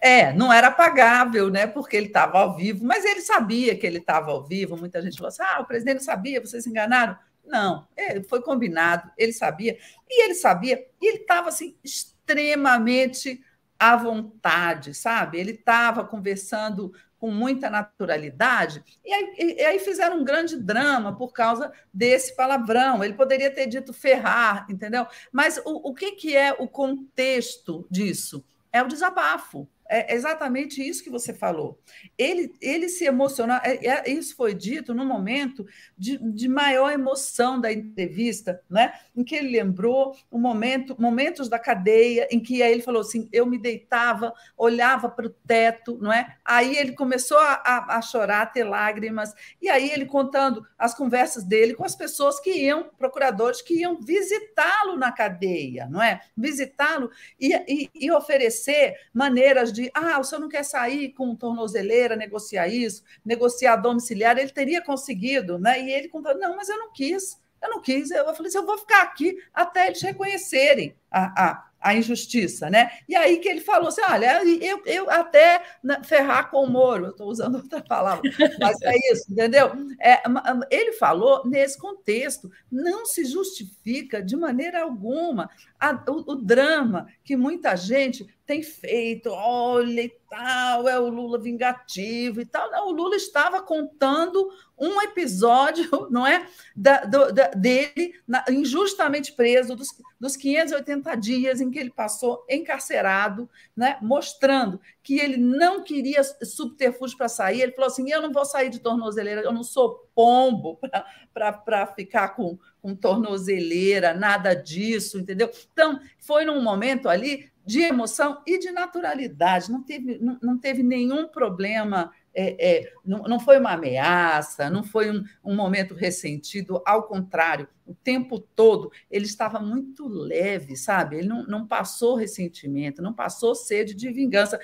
É, não era pagável, né? Porque ele estava ao vivo, mas ele sabia que ele estava ao vivo. Muita gente falou assim: ah, o presidente sabia, vocês enganaram. Não, é, foi combinado, ele sabia, e ele sabia, e ele estava assim, extremamente à vontade, sabe? Ele estava conversando com muita naturalidade, e aí, e aí, fizeram um grande drama por causa desse palavrão. Ele poderia ter dito ferrar, entendeu? Mas o, o que, que é o contexto disso? É o desabafo, é exatamente isso que você falou. Ele, ele se emocionou, é, é, isso foi dito no momento de, de maior emoção da entrevista, né? Em que ele lembrou um momento, momentos da cadeia, em que aí ele falou assim: eu me deitava, olhava para o teto, não é? Aí ele começou a, a, chorar, a ter lágrimas, e aí ele contando as conversas dele com as pessoas que iam, procuradores que iam visitá-lo na cadeia, não é? Visitá-lo e, e, e oferecer maneiras de, ah, o senhor não quer sair com tornozeleira, negociar isso, negociar domiciliar, ele teria conseguido, né? E ele contando, não, mas eu não quis, eu não quis, eu falei assim, eu vou ficar aqui até eles reconhecerem a, a a injustiça, né? E aí que ele falou assim: olha, eu, eu até ferrar com o Moro, eu estou usando outra palavra, mas é isso, entendeu? É, ele falou nesse contexto, não se justifica de maneira alguma a, o, o, drama que muita gente tem feito, olha e tal, é o Lula vingativo e tal. Não, o Lula estava contando um episódio, não é, da, do, da, dele na, injustamente preso dos, dos 580 dias em que ele passou encarcerado, né, mostrando que ele não queria subterfúgio para sair. Ele falou assim: eu não vou sair de tornozeleira, eu não sou pombo para ficar com, com tornozeleira, nada disso, entendeu? Então, foi num momento ali de emoção e de naturalidade, não teve, não, não teve nenhum problema. É, é, não, não foi uma ameaça, não foi um, um momento ressentido, ao contrário, o tempo todo ele estava muito leve, sabe? Ele não, não passou ressentimento, não passou sede de vingança.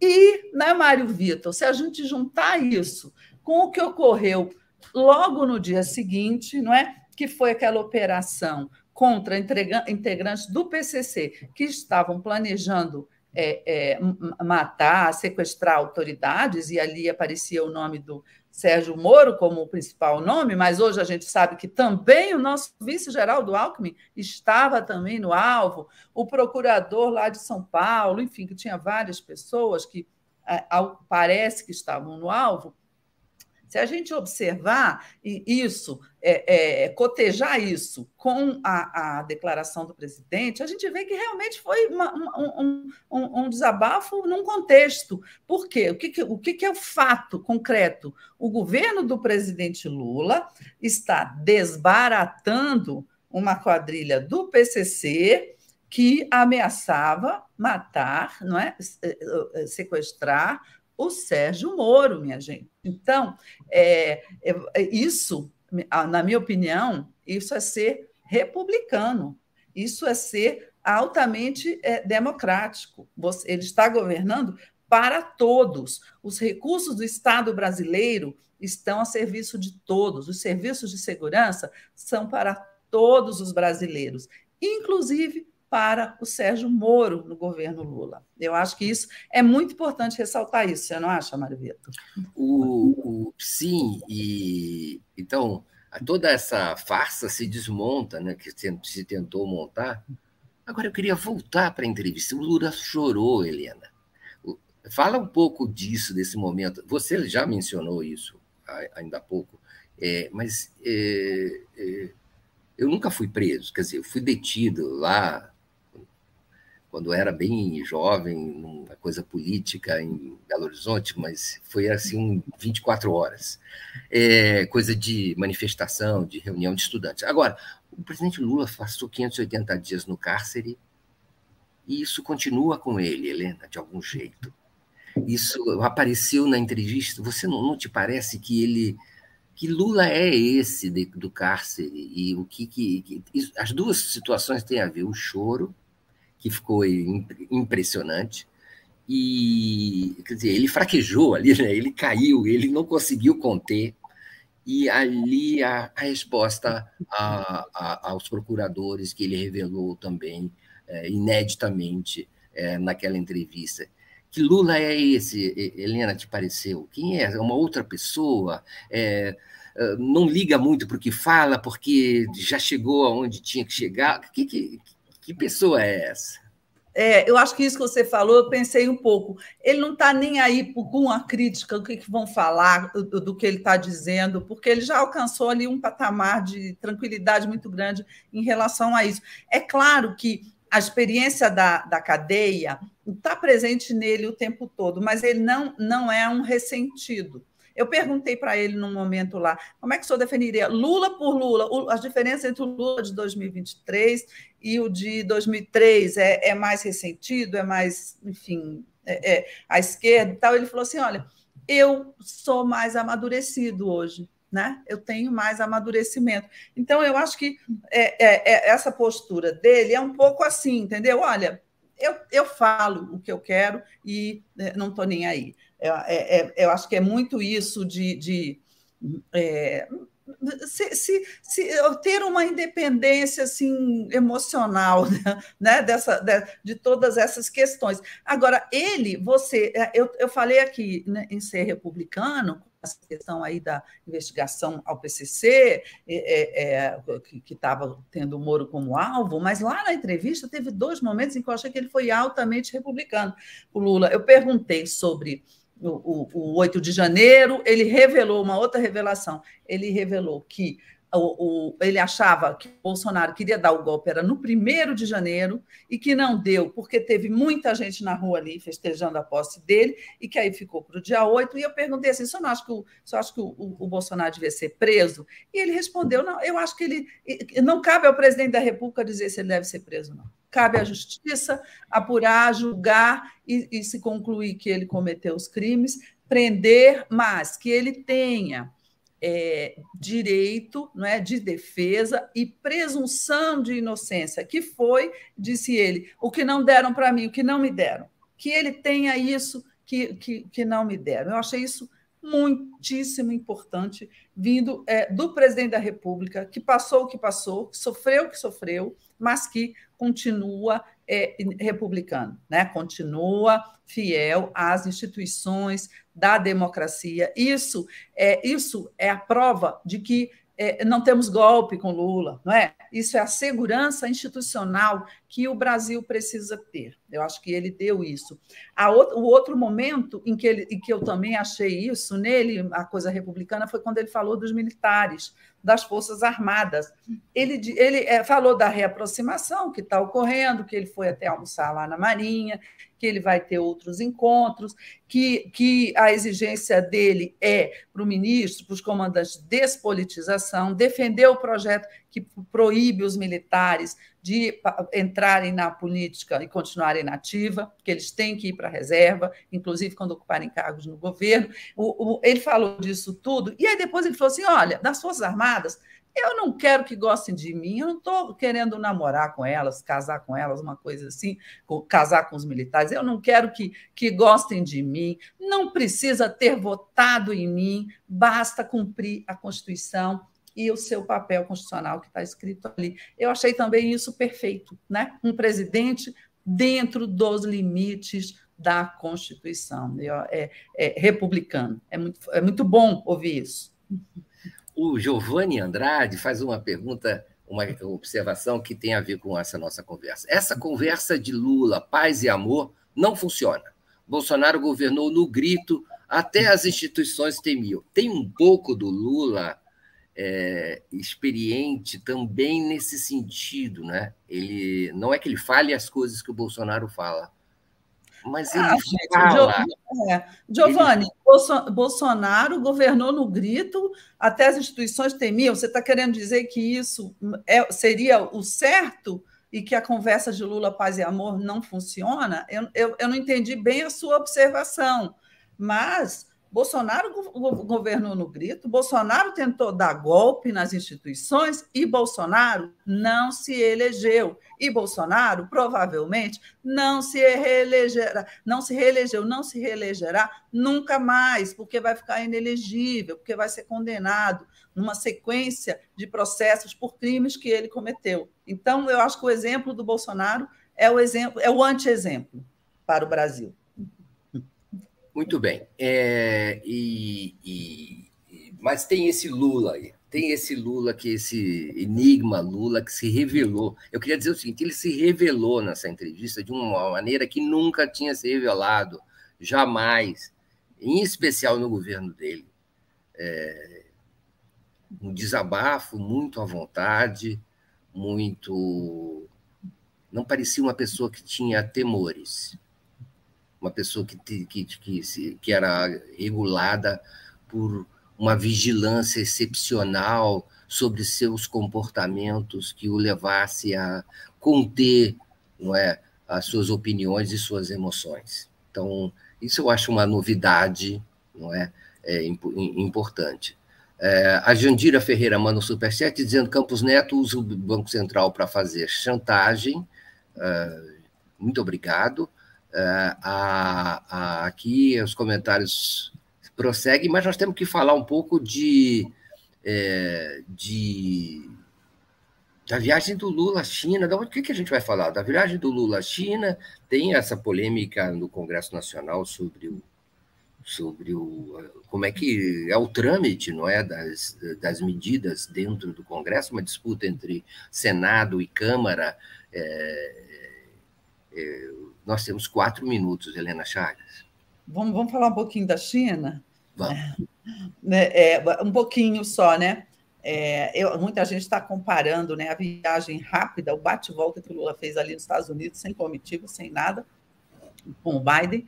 E, né, Mário Vitor, se a gente juntar isso com o que ocorreu logo no dia seguinte, não é? Que foi aquela operação contra integrantes do PCC que estavam planejando é, é, matar, sequestrar autoridades, e ali aparecia o nome do Sérgio Moro como o principal nome, mas hoje a gente sabe que também o nosso vice-geral do Alckmin estava também no alvo, o procurador lá de São Paulo, enfim, que tinha várias pessoas que parece que estavam no alvo. Se a gente observar isso, é, é, cotejar isso com a, a, declaração do presidente, a gente vê que realmente foi uma, um, um, um, desabafo num contexto. Por quê? O, que, o que é o fato concreto? O governo do presidente Lula está desbaratando uma quadrilha do PCC que ameaçava matar, não é, sequestrar o Sérgio Moro, minha gente. Então, é, é, isso, na minha opinião, isso é ser republicano, isso é ser altamente é, democrático. Você, ele está governando para todos. Os recursos do Estado brasileiro estão a serviço de todos. Os serviços de segurança são para todos os brasileiros, inclusive para o Sérgio Moro no governo Lula. Eu acho que isso é muito importante ressaltar isso, você não acha, Mário Vitor? O, o, sim, e então toda essa farsa se desmonta, né, que se tentou montar. Agora eu queria voltar para a entrevista. O Lula chorou, Helena. Fala um pouco disso, desse momento. Você já mencionou isso ainda há pouco, é, mas é, é, eu nunca fui preso, quer dizer, eu fui detido lá quando era bem jovem, numa coisa política em Belo Horizonte, mas foi assim 24 horas. É, coisa de manifestação, de reunião de estudantes. Agora, o presidente Lula passou 580 dias no cárcere e isso continua com ele, Helena, de algum jeito. Isso apareceu na entrevista. Você não, não te parece que ele que Lula é esse de, do cárcere e o que, que, que as duas situações têm a ver o choro que ficou impressionante. E, quer dizer, ele fraquejou ali, né? ele caiu, ele não conseguiu conter. E ali a, a resposta a, a, aos procuradores que ele revelou também, é, ineditamente, é, naquela entrevista. Que Lula é esse, Helena, te pareceu? Quem é? É uma outra pessoa? É, é não liga muito para o que fala, porque já chegou aonde tinha que chegar. Que, que, que pessoa é essa? É, eu acho que isso que você falou, eu pensei um pouco. Ele não está nem aí com a crítica, o que, que vão falar do, do que ele está dizendo, porque ele já alcançou ali um patamar de tranquilidade muito grande em relação a isso. É claro que a experiência da, da cadeia está presente nele o tempo todo, mas ele não, não é um ressentido. Eu perguntei para ele num momento lá, como é que o senhor definiria Lula por Lula? As diferenças entre o Lula de 2023 e o de 2003 é, é mais ressentido, é mais, enfim, é, é, à esquerda e tal. Ele falou assim: olha, eu sou mais amadurecido hoje. Né? Eu tenho mais amadurecimento. Então, eu acho que é, é, é essa postura dele é um pouco assim, entendeu? Olha, eu, eu falo o que eu quero e né, não estou nem aí. É, é, eu acho que é muito isso de, de é, se, se, se, ter uma independência assim emocional né, dessa de, de, todas essas questões. Agora ele, você, é, eu, eu falei aqui né, em ser republicano essa questão aí da investigação ao PCC, é, é, que estava tendo o Moro como alvo, mas lá na entrevista teve dois momentos em que eu achei que ele foi altamente republicano. O Lula, eu perguntei sobre o, o, o 8 de janeiro, ele revelou uma outra revelação. Ele revelou que o, o, ele achava que Bolsonaro queria dar o golpe era no primeiro de janeiro e que não deu, porque teve muita gente na rua ali festejando a posse dele, e que aí ficou para o dia 8. E eu perguntei assim: só não acho que, o, só acho que o, o, Bolsonaro devia ser preso? E ele respondeu: não, eu acho que ele não cabe ao presidente da República dizer se ele deve ser preso, não. Cabe à justiça apurar, julgar e, e se concluir que ele cometeu os crimes, prender, mas que ele tenha é, direito é, de defesa e presunção de inocência, que foi, disse ele, o que não deram para mim, o que não me deram. Que ele tenha isso que, que, que não me deram. Eu achei isso muitíssimo importante, vindo é, do presidente da República, que passou o que passou, que sofreu o que sofreu, mas que continua é, republicano, né? continua fiel às instituições da democracia. Isso é, isso é a prova de que é, não temos golpe com Lula, não é? Isso é a segurança institucional que o Brasil precisa ter. Eu acho que ele deu isso. Outro, o outro momento em que, ele, em que eu também achei isso nele, a coisa republicana, foi quando ele falou dos militares, das Forças Armadas. Ele, ele é, falou da reaproximação que está ocorrendo, que ele foi até almoçar lá na Marinha, que ele vai ter outros encontros, que, que a exigência dele é para o ministro, para os comandantes, despolitização, defender o projeto que proíbe os militares de entrarem na política e continuarem na ativa, que eles têm que ir para a reserva, inclusive quando ocuparem cargos no governo. O, o, ele falou disso tudo, e aí depois ele falou assim: olha, das Forças Armadas, eu não quero que gostem de mim, eu não estou querendo namorar com elas, casar com elas, uma coisa assim, casar com os militares, eu não quero que, que gostem de mim, não precisa ter votado em mim, basta cumprir a Constituição e o seu papel constitucional que está escrito ali. Eu achei também isso perfeito, né? Um presidente dentro dos limites da Constituição, é, é republicano. É muito, é muito bom ouvir isso. O Giovanni Andrade faz uma pergunta, uma observação que tem a ver com essa nossa conversa. Essa conversa de Lula, paz e amor, não funciona. Bolsonaro governou no grito, até as instituições temiam. Tem um pouco do Lula é, experiente também nesse sentido, né? Ele não é que ele fale as coisas que o Bolsonaro fala, mas ele ah, fala. É. Giovanni, ele... Bolsonaro governou no grito, até as instituições temiam. Você está querendo dizer que isso é, seria o certo e que a conversa de Lula, paz e amor não funciona? Eu, eu, eu não entendi bem a sua observação, mas Bolsonaro governou no grito, Bolsonaro tentou dar golpe nas instituições e Bolsonaro não se elegeu. E Bolsonaro provavelmente não se reelegerá, não se reelegeu, não se reelegerá nunca mais, porque vai ficar inelegível, porque vai ser condenado numa sequência de processos por crimes que ele cometeu. Então, eu acho que o exemplo do Bolsonaro é o exemplo, é o anti-exemplo para o Brasil. Muito bem. É, e, e, mas tem esse Lula aí. Tem esse Lula, que esse enigma Lula que se revelou. Eu queria dizer o seguinte: ele se revelou nessa entrevista de uma maneira que nunca tinha se revelado, jamais, em especial no governo dele. É, um desabafo muito à vontade, muito. Não parecia uma pessoa que tinha temores uma pessoa que, que, que, que era regulada por uma vigilância excepcional sobre seus comportamentos que o levasse a conter não é, as suas opiniões e suas emoções. Então, isso eu acho uma novidade não é, é importante. É, a Jandira Ferreira manda um superchat dizendo que Campos Neto usa o Banco Central para fazer chantagem. É, muito obrigado. É, a, a, aqui os comentários prosseguem, mas nós temos que falar um pouco de, é, de da viagem do Lula à China. Da, o que, que a gente vai falar? Da viagem do Lula à China, tem essa polêmica no Congresso Nacional sobre o sobre o, como é que é o trâmite não é das, das medidas dentro do Congresso, uma disputa entre Senado e Câmara. É, nós temos quatro minutos, Helena Chagas. Vamos, vamos falar um pouquinho da China? Vamos. É, é um pouquinho só, né? É, eu, muita gente está comparando né, a viagem rápida, o bate-volta que o Lula fez ali nos Estados Unidos, sem comitiva, sem nada, com o Biden,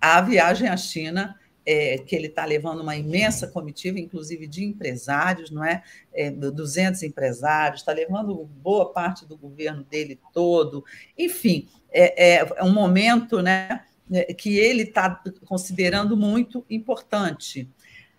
a viagem à China, é, que ele está levando uma imensa comitiva, inclusive de empresários, não é? é 200 empresários, está levando boa parte do governo dele todo. Enfim, é, é um momento né, que ele está considerando muito importante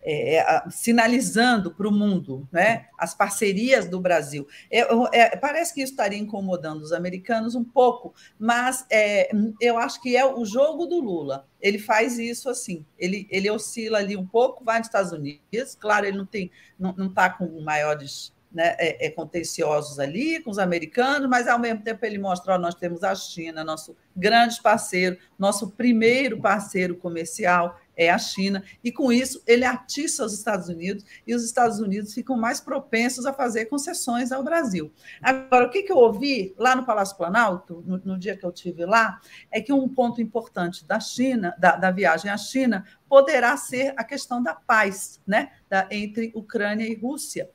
é, é sinalizando para o mundo né, as parcerias do Brasil. É, é, parece que isso estaria incomodando os americanos um pouco, mas é, eu acho que é o jogo do Lula. Ele faz isso assim, ele, ele oscila ali um pouco, vai nos Estados Unidos, claro, ele não tem, não está com maiores né, é, é, contenciosos ali com os americanos, mas ao mesmo tempo ele mostra: ó, nós temos a China, nosso grande parceiro, nosso primeiro parceiro comercial, é a China, e com isso ele atiça os Estados Unidos e os Estados Unidos ficam mais propensos a fazer concessões ao Brasil. Agora, o que, que eu ouvi lá no Palácio Planalto, no, no dia que eu tive lá, é que um ponto importante da China, da, da viagem à China, poderá ser a questão da paz, né, da, entre Ucrânia e Rússia.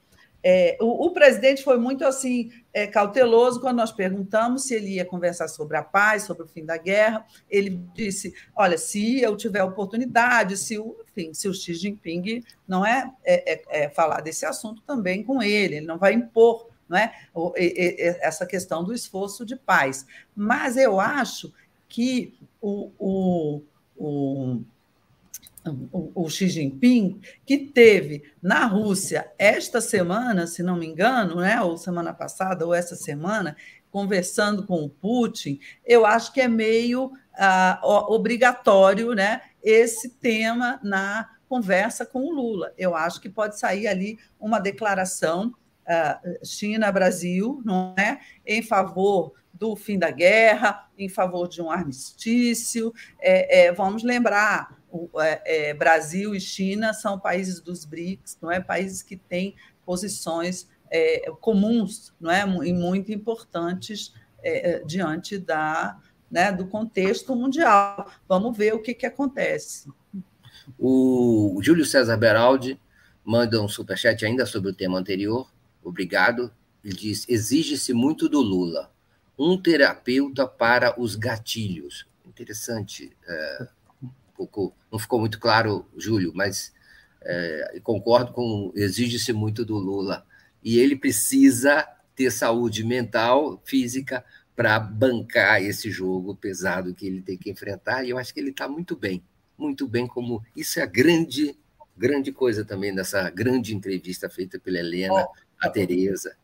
É, o, o, presidente foi muito assim é, cauteloso quando nós perguntamos se ele ia conversar sobre a paz, sobre o fim da guerra. Ele disse: olha, se eu tiver oportunidade, se o, enfim, se o Xi Jinping não é, é, é, é falar desse assunto também com ele, ele não vai impor não é, o, essa questão do esforço de paz. Mas eu acho que o, o o, Xi Jinping, que teve na Rússia esta semana, se não me engano, né, ou semana passada, ou essa semana, conversando com o Putin, eu acho que é meio ah, obrigatório né, esse tema na conversa com o Lula. Eu acho que pode sair ali uma declaração China-Brasil, não é, em favor do fim da guerra, em favor de um armistício. É, é, vamos lembrar é, é, Brasil e China são países dos BRICS, não é? Países que têm posições é, comuns, não é? E muito importantes é, diante da, né, do contexto mundial. Vamos ver o que, que acontece. O Júlio César Beraldi manda um superchat ainda sobre o tema anterior. Obrigado. Ele diz: exige-se muito do Lula, um terapeuta para os gatilhos. Interessante. É, pouco, não ficou muito claro, Júlio, mas é, concordo com exige-se muito do Lula. E ele precisa ter saúde mental, física, para bancar esse jogo pesado que ele tem que enfrentar. E eu acho que ele está muito bem, muito bem como isso é a grande, grande coisa também dessa grande entrevista feita pela Helena, oh. A Tereza.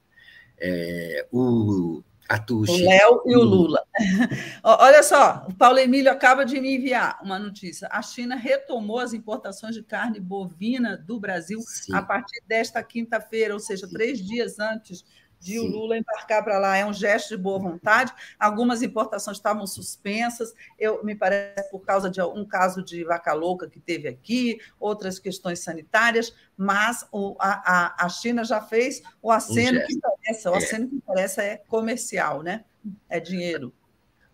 É, o Atushi. O Léo e o Lula. Olha só, o Paulo Emílio acaba de me enviar uma notícia. A China retomou as importações de carne bovina do Brasil Sim. a partir desta quinta-feira, ou seja, Sim. três dias antes de Sim. o Lula embarcar para lá. É um gesto de boa vontade. Algumas importações estavam suspensas, eu me parece por causa de um caso de vaca louca que teve aqui, outras questões sanitárias, mas o, a, a China já fez o aceno um que interessa. O é. aceno que interessa é comercial, né? É dinheiro.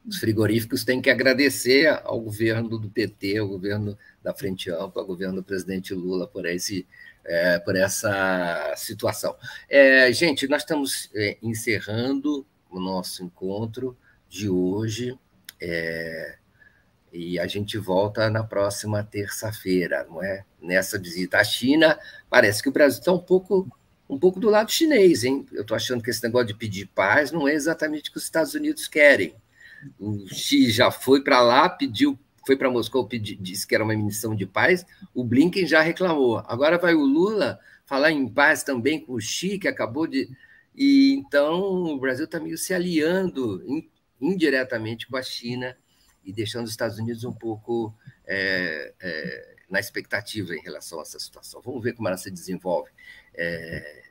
Os frigoríficos têm que agradecer ao governo do PT, ao governo da Frente Ampla, ao governo do presidente Lula por esse é, por essa situação. É, gente, nós estamos é, encerrando o nosso encontro de hoje. É, E a gente volta na próxima terça-feira, não é? Nessa visita à China, parece que o Brasil está um pouco, um pouco do lado chinês, hein? Eu estou achando que esse negócio de pedir paz não é exatamente o que os Estados Unidos querem. O Xi já foi para lá, pediu, foi para Moscou, pedi, disse que era uma missão de paz. O Blinken já reclamou. Agora vai o Lula falar em paz também com o Xi, que acabou de. E então o Brasil está meio se aliando indiretamente com a China e deixando os Estados Unidos um pouco é, é, na expectativa em relação a essa situação. Vamos ver como ela se desenvolve é,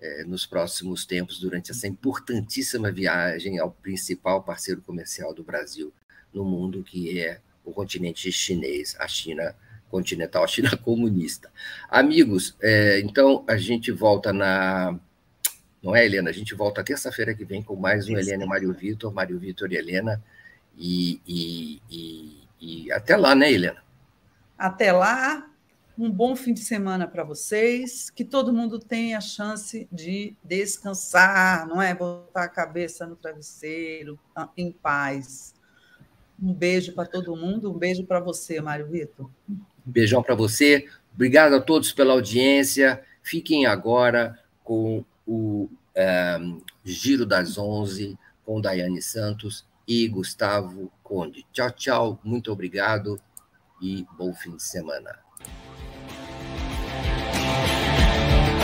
é, nos próximos tempos, durante essa importantíssima viagem ao principal parceiro comercial do Brasil no mundo, que é o continente chinês, a China continental, a China comunista. Amigos, é, então a gente volta na. Não é, Helena? A gente volta terça-feira que vem com mais um Helena e Mário Vitor, Mário Vitor e Helena e, e, e, e até lá, né, Helena? Até lá, um bom fim de semana para vocês, que todo mundo tenha a chance de descansar, não é? Botar a cabeça no travesseiro, em paz. Um beijo para todo mundo, um beijo para você, Mário Vitor. Um beijão para você. Obrigado a todos pela audiência. Fiquem agora com o eh, Giro das Onze, com Daiane Santos e Gustavo Conde. Tchau, tchau, muito obrigado e bom fim de semana.